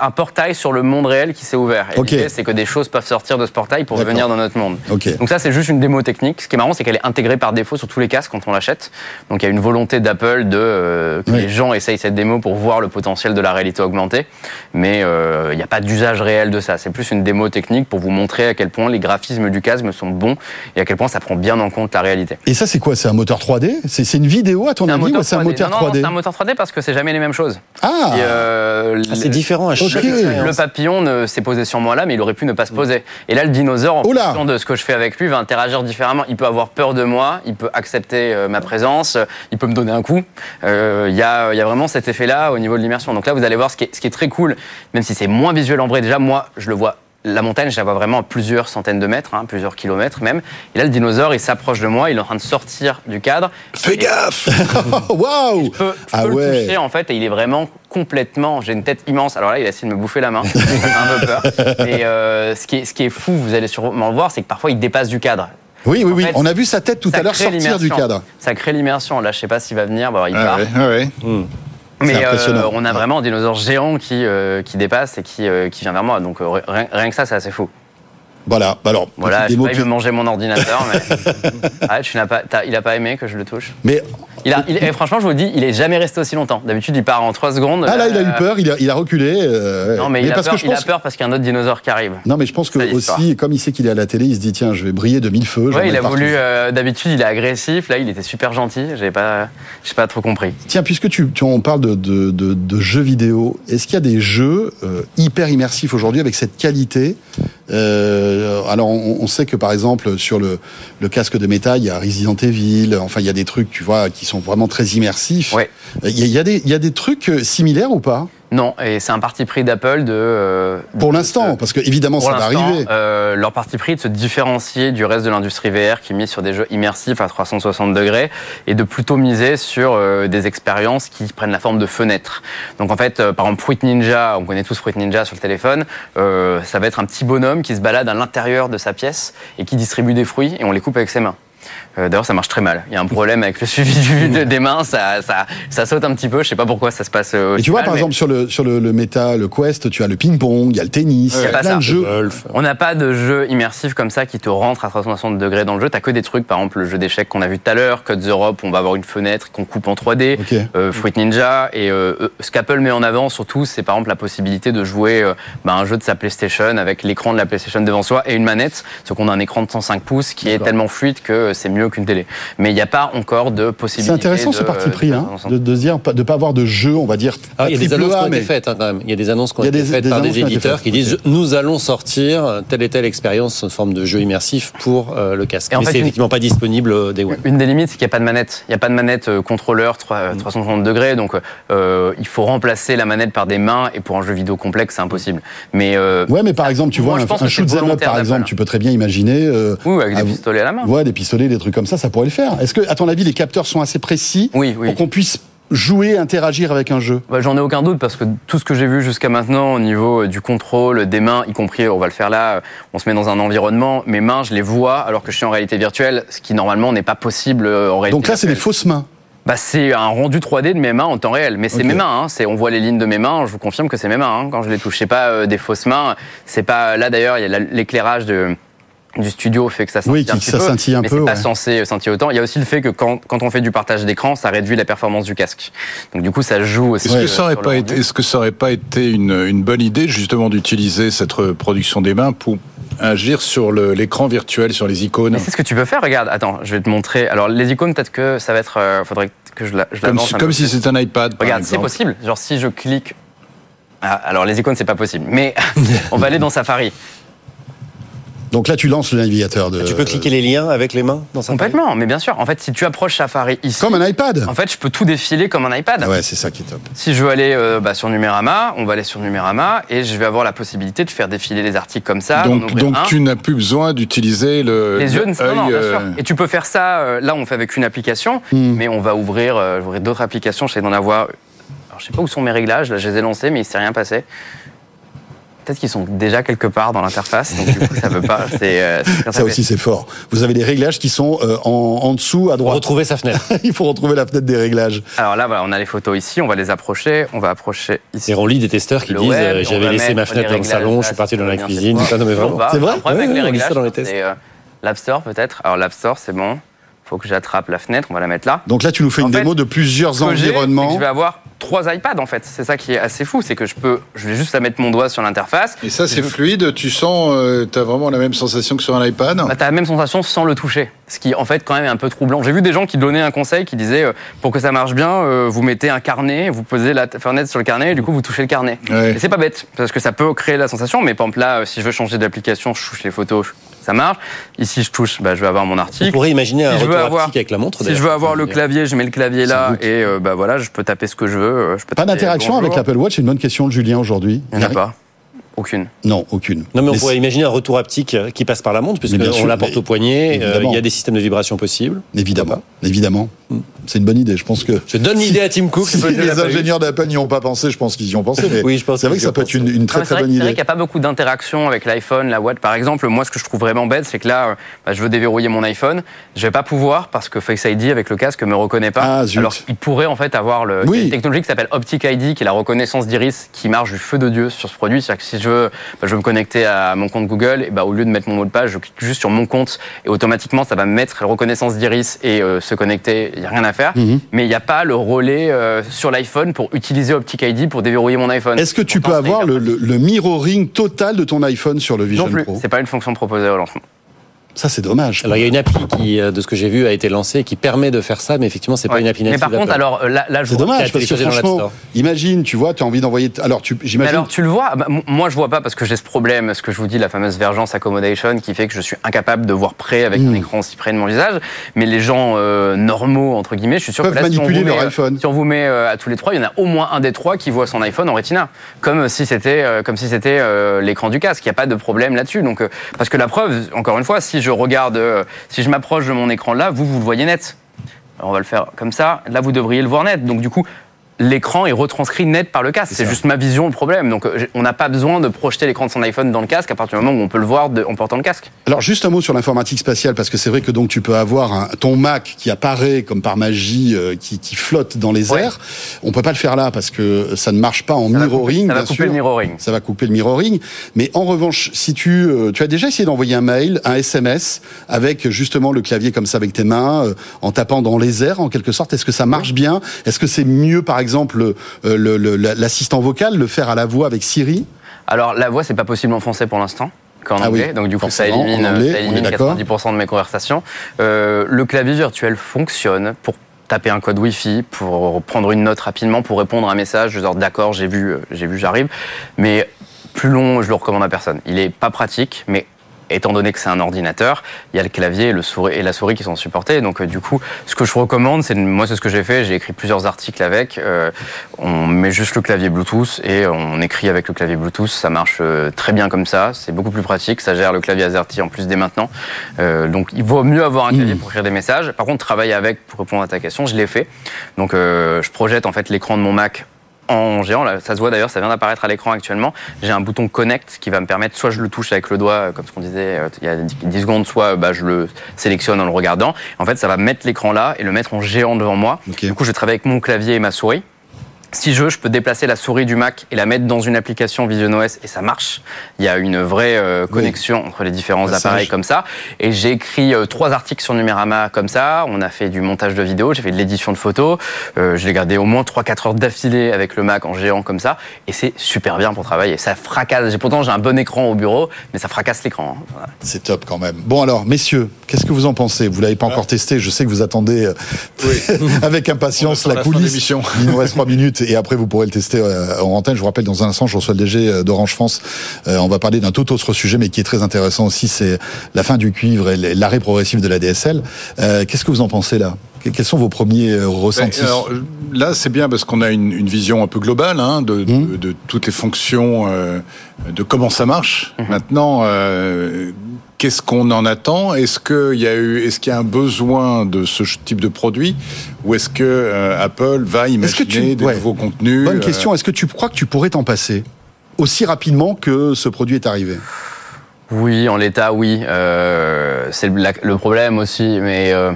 un portail sur le monde réel qui s'est ouvert. Et l'idée, c'est que des choses peuvent sortir de ce portail pour D'accord. venir dans notre monde. Ok. Donc ça, c'est juste une démo technique. Ce qui est marrant, c'est qu'elle est intégrée par défaut sur tous les casques quand on l'achète. Donc il y a une volonté d'Apple de euh, que Oui. les gens essayent cette démo pour voir le potentiel de la réalité augmentée. Mais euh, il n'y a pas d'usage réel de ça. C'est plus une démo technique pour vous montrer à quel point les graphismes du casque sont bons et à quel point ça prend bien en compte la réalité. Et ça, c'est quoi? C'est un moteur 3D C'est une vidéo, à ton avis, ou c'est un 3D. moteur Non, non, non, 3D c'est un moteur 3D parce que c'est jamais les mêmes choses. Ah euh, Ah, c'est le- différent à chaque expérience. Le papillon ne s'est posé sur moi là, mais il aurait pu ne pas se poser. Et là, le dinosaure, en fonction de ce que je fais avec lui, va interagir différemment. Il peut avoir peur de moi, il peut accepter euh, ma présence, euh, il peut me donner un coup. Euh, Il y, a, il y a vraiment cet effet-là au niveau de l'immersion. Donc là, vous allez voir ce qui est, ce qui est très cool, même si c'est moins visuel en vrai. Déjà, moi, je le vois. La montagne, je la vois vraiment à plusieurs centaines de mètres, hein, plusieurs kilomètres même. Et là, le dinosaure, il s'approche de moi, il est en train de sortir du cadre. Fais gaffe [laughs] [laughs] Waouh Je peux, je Ah peux le ouais. toucher en fait et il est vraiment complètement. J'ai une tête immense. Alors là, il a essayé de me bouffer la main. [laughs] Ça fait un peu peur. Mais euh, ce, qui est, ce qui est fou, vous allez sûrement le voir, c'est que parfois il dépasse du cadre. Oui, oui, En oui. fait, On a vu sa tête tout à l'heure sortir du l'immersion. cadre. Ça crée l'immersion. Là, je sais pas s'il va venir. Bon, il Ah part. ouais, ah ouais. Mais euh, on a vraiment un dinosaure géant qui, euh, qui dépasse et qui, euh, qui vient vers moi. Donc euh, rien, rien que ça, c'est assez fou. Voilà. Bah Alors, Voilà, je sais pas, plus- manger mon ordinateur, mais. Arrête, [laughs] tu n'as pas, t'as- il a pas aimé que je le touche. Mais Il a, il- et franchement, je vous le dis, il est jamais resté aussi longtemps. D'habitude, il part en 3 secondes. Ah là, il a Euh, eu peur, il a, il a reculé. euh, Non, mais, il, a parce peur, que je il a pense. peur parce qu'il y a un autre dinosaure qui arrive. Non, mais je pense que aussi, comme il sait qu'il est à la télé, il se dit tiens, je vais briller de mille feux. Ouais, il a voulu. euh, D'habitude, il est agressif. Là, il était super gentil. J'ai pas, j'ai pas trop compris. Tiens, puisque tu, tu on parle de, de, de- de jeux vidéo, est-ce qu'il y a des jeux euh, hyper immersifs aujourd'hui avec cette qualité Euh, Alors, on, on sait que par exemple sur le, le casque de métal, il y a Resident Evil. Enfin, il y a des trucs, tu vois, qui sont vraiment très immersifs. Ouais. Il y, a, il y a des, il y a des trucs euh, similaires ou pas? Non, et c'est un parti pris d'Apple de. euh, Pour l'instant, parce que évidemment, ça va arriver. euh, leur parti pris de se différencier du reste de l'industrie VR qui mise sur des jeux immersifs à 360 degrés et de plutôt miser sur euh, des expériences qui prennent la forme de fenêtres. Donc en fait, par exemple, Fruit Ninja, on connaît tous Fruit Ninja sur le téléphone, ça va être un petit bonhomme qui se balade à l'intérieur de sa pièce et qui distribue des fruits et on les coupe avec ses mains. Euh, D'ailleurs, ça marche très mal. Il y a un problème avec le suivi du, de- des mains, ça, ça, ça saute un petit peu. Je sais pas pourquoi ça se passe. euh, Et aussi tu vois, mal, par mais- exemple, sur le, sur le, le Meta, le Quest, tu as le ping-pong, il y a le tennis, il y a pas plein ça. de jeux. Golf. On n'a pas de jeu immersif comme ça qui te rentre à 360 degrés dans le jeu. T'as que des trucs, par exemple le jeu d'échecs qu'on a vu tout à l'heure, Cut the Rope, on va avoir une fenêtre qu'on coupe en 3D, Ok. euh, Fruit Ninja. Et euh, ce qu'Apple met en avant surtout, c'est par exemple la possibilité de jouer euh, bah, un jeu de sa PlayStation avec l'écran de la PlayStation devant soi et une manette. Sauf qu'on a un écran de 105 pouces qui est tellement fluide que c'est mieux qu'une télé. Mais il n'y a pas encore de possibilité. C'est intéressant ce parti pris, hein, 360. de, dire, pas- de pas avoir de jeu, on va dire. Ah, il y a des annonces qui A, ont été mais- faites hein, quand même. Il y a des annonces qui ont Il y a été des- faites des par des éditeurs qui disent nous allons sortir telle et telle expérience sous forme de jeu immersif pour euh, le casque. Et en Mais fait, c'est une- effectivement pas disponible euh, des One. Une des limites, c'est qu'il n'y a pas de manette. Il n'y a pas de manette euh, contrôleur 3, Mm. 360 degrés, donc euh, il faut remplacer la manette par des mains, et pour un jeu vidéo complexe, c'est impossible. Mais euh, Ouais, mais par exemple, tu vois, un, shoot par exemple, tu peux très bien imaginer. oui, avec des pistolets à la main. Ouais, des pistolets, des trucs comme ça, ça pourrait le faire. Est-ce que, à ton avis, les capteurs sont assez précis Oui, oui. pour qu'on puisse jouer, interagir avec un jeu? Bah, J'en ai aucun doute parce que tout ce que j'ai vu jusqu'à maintenant au niveau euh, du contrôle des mains, y compris, on va le faire là, on se met dans un environnement, mes mains, je les vois alors que je suis en réalité virtuelle, ce qui normalement n'est pas possible euh, en réalité. Donc là, c'est des fausses mains. Bah, c'est un rendu 3D de mes mains en temps réel, mais c'est mes mains. Hein. C'est, on voit les lignes de mes mains. Je vous confirme que c'est mes mains hein, quand je les touche. C'est pas euh, des fausses mains. C'est pas là d'ailleurs. Il y a la- l'éclairage de du studio fait que ça scintille Oui, un petit ça peu, scintille un mais peu, c'est pas ouais. censé scintiller autant. Il y a aussi le fait que quand, quand on fait du partage d'écran, ça réduit la performance du casque. Donc du coup, ça joue aussi. Est-ce euh, que ça pas rendu. été, est-ce que ça aurait pas été une, une bonne idée justement d'utiliser cette reproduction des mains pour agir sur le- l'écran virtuel, sur les icônes Mais c'est ce que tu peux faire. Regarde, attends, je vais te montrer. Alors les icônes, peut-être que ça va être. euh, faudrait que je la. Je Comme, si, comme si c'était un iPad. par Regarde, c'est possible. Genre si je clique. Ah, alors les icônes, c'est pas possible. Mais [laughs] on va aller dans Safari. Donc là, tu lances le navigateur de. Tu peux cliquer les liens avec les mains dans sa Complètement, mais bien sûr. En fait, si tu approches Safari ici, Comme un iPad. en fait, je peux tout défiler comme un iPad. Ah ouais, c'est ça qui est top. Si je veux aller euh, bah, sur Numérama, on va aller sur Numérama et je vais avoir la possibilité de faire défiler les articles comme ça. Donc, tu n'as plus besoin d'utiliser le les yeux, le non, non, bien œil, sûr. Et tu peux faire ça. euh, là, on fait avec une application, Hmm. mais on va ouvrir, euh, ouvrir d'autres applications. J'essaie d'en avoir. Alors, je sais pas où sont mes réglages. Là, je les ai lancés, mais il s'est rien passé. Peut-être qu'ils sont déjà quelque part dans l'interface, donc du coup, ça veut pas. C'est, euh, c'est Ça aussi, c'est fort. Vous avez des réglages qui sont euh, en, en dessous, à droite. retrouver sa fenêtre. [laughs] Il faut retrouver la fenêtre des réglages. Alors là, voilà, on a les photos ici, on va les approcher, on va approcher ici. Et on lit des testeurs qui Le disent web, euh, on j'avais va laissé ma fenêtre dans le salon, je suis parti dans la c'est cuisine. On va- C'est vrai problème avec Ouais, les on réglages, ça dans les tests. c'est euh, l'App Store peut-être. Alors l'App Store, c'est bon. Faut que j'attrape la fenêtre, on va la mettre là. Donc là, tu nous fais En une fait, démo de plusieurs c'est environnements. Je vais avoir trois iPads en fait. C'est ça qui est assez fou, c'est que je peux, je vais juste la mettre mon doigt sur l'interface. Et ça, c'est Je- fluide. Tu sens, tu as vraiment la même sensation que sur un iPad. Bah, t'as la même sensation sans le toucher, ce qui en fait quand même est un peu troublant. J'ai vu des gens qui donnaient un conseil qui disaient euh, pour que ça marche bien, euh, vous mettez un carnet, vous posez la fenêtre sur le carnet et du coup vous touchez le carnet. Ouais. Et c'est pas bête parce que ça peut créer la sensation, mais par exemple là, euh, si je veux changer d'application, je touche les photos, ça marche. Ici je touche, bah, je vais avoir mon On article. pourrait imaginer un Si je veux retour avoir- avec la montre. Si je veux avoir le clavier, je mets le clavier là et euh, bah voilà, je peux taper ce que je veux. euh, Je peux Pas taper d'interaction avec l'Apple Watch, c'est une bonne question de Julien aujourd'hui. Il n'y en a pas. Aucune. Non, aucune. Non, mais on Mais pourrait imaginer un retour haptique euh, qui passe par la montre, puisqu'on la porte au poignet. euh. Il y a des systèmes de vibration possibles. Évidemment, évidemment. Hmm. C'est une bonne idée. Je pense que Je donne l'idée à Tim Cook. si les ingénieurs d'Apple n'y ont pas pensé, je pense qu'ils y ont pensé. Mais Oui, je pense c'est vrai que ça peut être une, une très Non, c'est très vrai, bonne c'est vrai idée. qu'il n'y a pas beaucoup d'interaction avec l'iPhone, la Watch. Par exemple, moi, ce que je trouve vraiment bête, c'est que là, bah, je veux déverrouiller mon iPhone. Je vais pas pouvoir parce que Face ID avec le casque me reconnaît pas. Ah, zut. Alors, il pourrait en fait avoir le, Oui. une technologie qui s'appelle Optic ID, qui est la reconnaissance d'iris qui marche du feu de Dieu sur ce produit. C'est-à-dire que si je veux, bah, je veux me connecter à mon compte Google, et bah, au lieu de mettre mon mot de passe, je clique juste sur mon compte et automatiquement ça va me mettre la reconnaissance d'iris et euh, se connecter. Il n'y a rien à faire. Mhm. Mais il n'y a pas le relais euh, sur l'iPhone pour utiliser Optic ID pour déverrouiller mon iPhone. Est-ce que tu peux Pourtant, avoir hyper le, le- le mirroring total de ton iPhone sur le Vision Non plus. Pro? C'est pas une fonction proposée au lancement. Ça, c'est dommage. Alors il y a une appli qui, euh, de ce que j'ai vu, a été lancée qui permet de faire ça, mais effectivement c'est pas Ouais. une appli Mais native. par contre, alors euh, là, là je C'est dommage parce que franchement, Store. imagine, tu vois, tu as envie d'envoyer. Alors, tu, Mais j'imagine. alors, tu le vois bah, Moi, je vois pas parce que j'ai ce problème, ce que je vous dis, la fameuse vergence accommodation, qui fait que je suis incapable de voir près avec Hmm. un écran aussi près de mon visage. Mais les gens euh, normaux, entre guillemets, je suis sûr Peuvent que là, si on, manipuler vous met, leur iPhone. si on vous met euh, à tous les trois, il y en a au moins un des trois qui voit son iPhone en Retina, comme si c'était euh, comme si c'était euh, l'écran du casque. Il n'y a pas de problème là-dessus. Donc, euh, parce que la preuve, encore une fois, si je regarde, euh, si je m'approche de mon écran là, vous vous le voyez net. On va le faire comme ça. Là, vous devriez le voir net. Donc, du coup, l'écran est retranscrit net par le casque. C'est juste ma vision le problème. Donc, euh, on n'a pas besoin de projeter l'écran de son iPhone dans le casque à partir du moment où on peut le voir de- en portant le casque. Alors juste un mot sur l'informatique spatiale parce que c'est vrai que donc tu peux avoir un- ton Mac qui apparaît comme par magie, euh, qui, qui flotte dans les Ouais. airs. On peut pas le faire là parce que ça ne marche pas en Ça va mirroring. couper- ça va couper sûr. le mirroring. Ça va couper le mirroring. Mais en revanche, si tu euh, tu as déjà essayé d'envoyer un mail, un SMS avec justement le clavier comme ça avec tes mains, euh, en tapant dans les airs en quelque sorte, est-ce que ça marche bien? Est-ce que c'est mieux par exemple euh, le- le- l'assistant vocal, le faire à la voix avec Siri Alors, la voix, c'est pas possible en français pour l'instant. qu'en Ah oui, anglais, donc du coup ça en élimine, anglais, ça on est élimine d'accord. 90% de mes conversations. Euh, le clavier virtuel fonctionne pour taper un code Wi-Fi, pour prendre une note rapidement, pour répondre à un message, genre d'accord, j'ai vu, euh, j'ai vu, j'arrive. Mais plus long, je le recommande à personne. Il est pas pratique, mais étant donné que c'est un ordinateur, il y a le clavier et, le souris, et la souris qui sont supportés. Donc euh, du coup, ce que je recommande, c'est moi c'est ce que j'ai fait. J'ai écrit plusieurs articles avec. Euh, on met juste le clavier Bluetooth et on écrit avec le clavier Bluetooth. Ça marche euh, très bien comme ça. C'est beaucoup plus pratique. Ça gère le clavier AZERTY en plus dès maintenant. Donc il vaut mieux avoir un clavier pour écrire des messages. Par contre, travailler avec pour répondre à ta question, je l'ai fait. Donc je projette en fait l'écran de mon Mac en géant. Là, ça se voit d'ailleurs, ça vient d'apparaître à l'écran actuellement. J'ai un bouton Connect qui va me permettre, soit je le touche avec le doigt, euh, comme ce qu'on disait euh, il y a 10 secondes, soit euh, bah, je le sélectionne en le regardant. En fait, ça va mettre l'écran là et le mettre en géant devant moi. Du coup, je travaille avec mon clavier et ma souris. Si je veux, je peux déplacer la souris du Mac et la mettre dans une application Vision OS et ça marche. Il y a une vraie euh, connexion entre les différents Passage. appareils comme ça. Et j'ai écrit euh, trois articles sur Numérama comme ça. On a fait du montage de vidéos, j'ai fait de l'édition de photos. Euh, je l'ai gardé au moins 3-4 heures d'affilée avec le Mac en géant comme ça. Et c'est super bien pour travailler. Ça fracasse. Pourtant, j'ai un bon écran au bureau, mais ça fracasse l'écran. hein. Voilà. C'est top quand même. Bon alors, messieurs, qu'est-ce que vous en pensez? Vous l'avez pas encore testé. Je sais que vous attendez euh, [laughs] avec impatience la la coulisse. [laughs] Il nous reste trois minutes et après vous pourrez le tester euh, en antenne. Je vous rappelle, dans un instant, je reçois le DG euh, d'Orange France. On va parler d'un tout autre sujet, mais qui est très intéressant aussi. C'est la fin du cuivre et l'arrêt progressif de la DSL. Qu'est-ce que vous en pensez là? Que- Quels sont vos premiers euh, ressentis? Ben, alors, là, c'est bien parce qu'on a une, une vision un peu globale hein, de, Mmh. de, de toutes les fonctions, euh, de comment ça marche. Maintenant, euh, qu'est-ce qu'on en attend? Est-ce qu'il y a eu, est-ce qu'il y a un besoin de ce type de produit, ou est-ce que euh, Apple va que imaginer tu- des ouais. nouveaux contenus Bonne euh, question. Est-ce que tu crois que tu pourrais t'en passer aussi rapidement que ce produit est arrivé? Oui, en l'état, oui. Euh, c'est le, problème aussi, mais euh,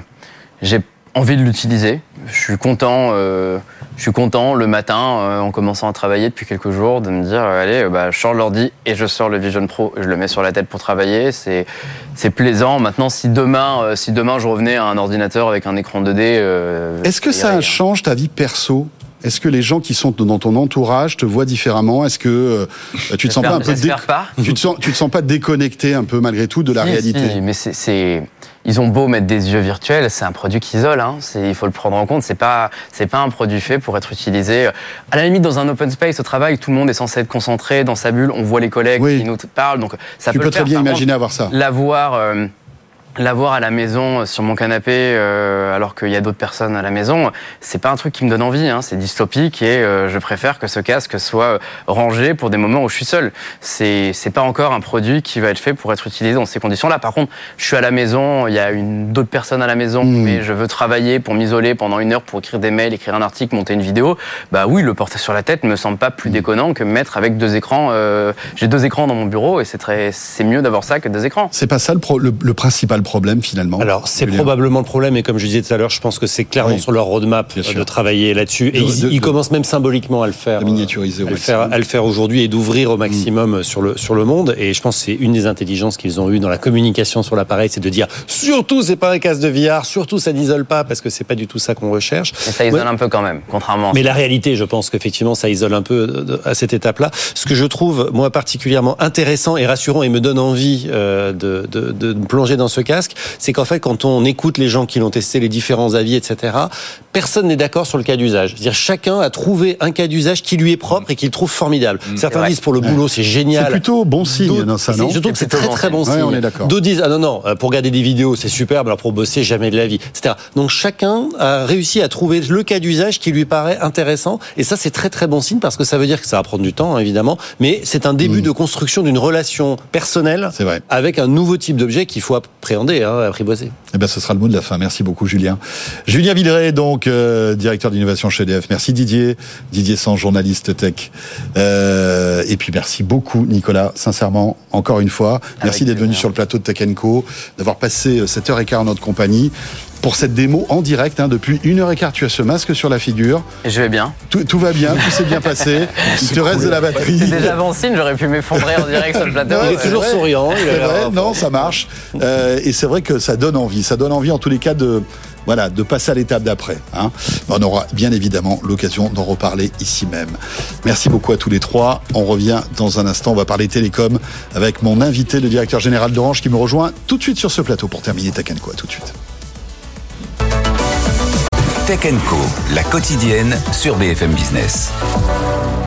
j'ai envie de l'utiliser. Je suis content. euh, je suis content le matin, euh, en commençant à travailler depuis quelques jours, de me dire euh, allez, euh, bah, je sors l'ordi et je sors le Vision Pro, je le mets sur la tête pour travailler. C'est c'est plaisant. Maintenant, si demain, si demain je revenais à un ordinateur avec un écran 2D, euh, Est-ce que ça change ta vie perso? Est-ce que les gens qui sont dans ton entourage te voient différemment? Est-ce que euh, tu te sens pas un peu pas. tu te sens tu te sens pas déconnecté un peu malgré tout de la Si, réalité? si, mais c'est- ils ont beau mettre des yeux virtuels, c'est un produit qui isole. Hein. Il faut le prendre en compte. C'est pas, c'est pas un produit fait pour être utilisé. euh, À la limite, dans un open space au travail, tout le monde est censé être concentré dans sa bulle. On voit les collègues Oui. qui nous parlent, donc ça Tu peut peux le très faire. bien Par contre, imaginer avoir ça. L'avoir, euh, l'avoir à la maison euh, sur mon canapé, euh, alors qu'il y a d'autres personnes à la maison, c'est pas un truc qui me donne envie. Hein. C'est dystopique et euh, je préfère que ce casque soit euh, rangé pour des moments où je suis seul. C'est c'est pas encore un produit qui va être fait pour être utilisé dans ces conditions-là. Par contre, je suis à la maison, il y a une d'autres personnes à la maison, Mm. mais je veux travailler pour m'isoler pendant une heure pour écrire des mails, écrire un article, monter une vidéo. Bah oui, le porter sur la tête me semble pas plus déconnant que me mettre avec deux écrans. euh, J'ai deux écrans dans mon bureau et c'est très, c'est mieux d'avoir ça que deux écrans. C'est pas ça le, pro- le- le principal problème finalement Alors, c'est probablement le problème, et comme je disais tout à l'heure, je pense que c'est clairement Oui. sur leur roadmap Bien euh, sûr. de travailler là-dessus. Et De- ils, de- ils de- commencent même symboliquement à le faire. de miniaturiser au à le maximum. faire, à le faire aujourd'hui et d'ouvrir au maximum sur, le, sur le monde. Et je pense que c'est une des intelligences qu'ils ont eues dans la communication sur l'appareil, c'est de dire surtout c'est pas un casque de VR, surtout ça n'isole pas, parce que c'est pas du tout ça qu'on recherche. Et ça isole Ouais. un peu quand même, contrairement. Mais la réalité, je pense qu'effectivement, ça isole un peu de- à cette étape-là. Ce que je trouve, moi, particulièrement intéressant et rassurant et me donne envie euh, de, de, de me plonger dans ce casque, c'est qu'en fait, quand on écoute les gens qui l'ont testé, les différents avis, etc., personne n'est d'accord sur le cas d'usage. C'est-à-dire, chacun a trouvé un cas d'usage qui lui est propre et qu'il trouve formidable. Certains vrai. disent pour le boulot, c'est génial. C'est plutôt bon signe, non, ça, non Je trouve que c'est très très bon signe. Ouais, on est d'accord. D'autres disent ah non non euh, pour regarder des vidéos c'est superbe alors pour bosser jamais de la vie etc. Donc chacun a réussi à trouver le cas d'usage qui lui paraît intéressant et ça c'est très très bon signe parce que ça veut dire que ça va prendre du temps hein, évidemment mais c'est un début de construction d'une relation personnelle avec un nouveau type d'objet qu'il faut appréhender hein, apprivoiser. Eh ben, ce sera le mot de la fin. Merci beaucoup, Julien. Julien Villeray, donc, euh, directeur d'innovation chez EDF. Merci Didier. Didier Sans, journaliste tech. Euh, et puis, merci beaucoup, Nicolas, sincèrement, encore une fois. Merci d'être venu sur le plateau de Tech Co, d'avoir passé euh, 7h15 en notre compagnie pour cette démo en direct. Hein, depuis une heure et quart, tu as ce masque sur la figure. Et je vais bien. Tout, tout va bien, tout s'est bien passé. [laughs] Il te reste de la batterie. C'est déjà bon signe, j'aurais pu m'effondrer en direct sur le plateau. Il est toujours vrai. souriant. il vrai, non, ça marche. Euh, et c'est vrai que ça donne envie. Ça donne envie, en tous les cas, de voilà, de passer à l'étape d'après. Hein. On aura bien évidemment l'occasion d'en reparler ici même. Merci beaucoup à tous les trois. On revient dans un instant. On va parler télécom avec mon invité, le directeur général d'Orange, qui me rejoint tout de suite sur ce plateau pour terminer. À tout de suite. Tech Co, la quotidienne sur BFM Business.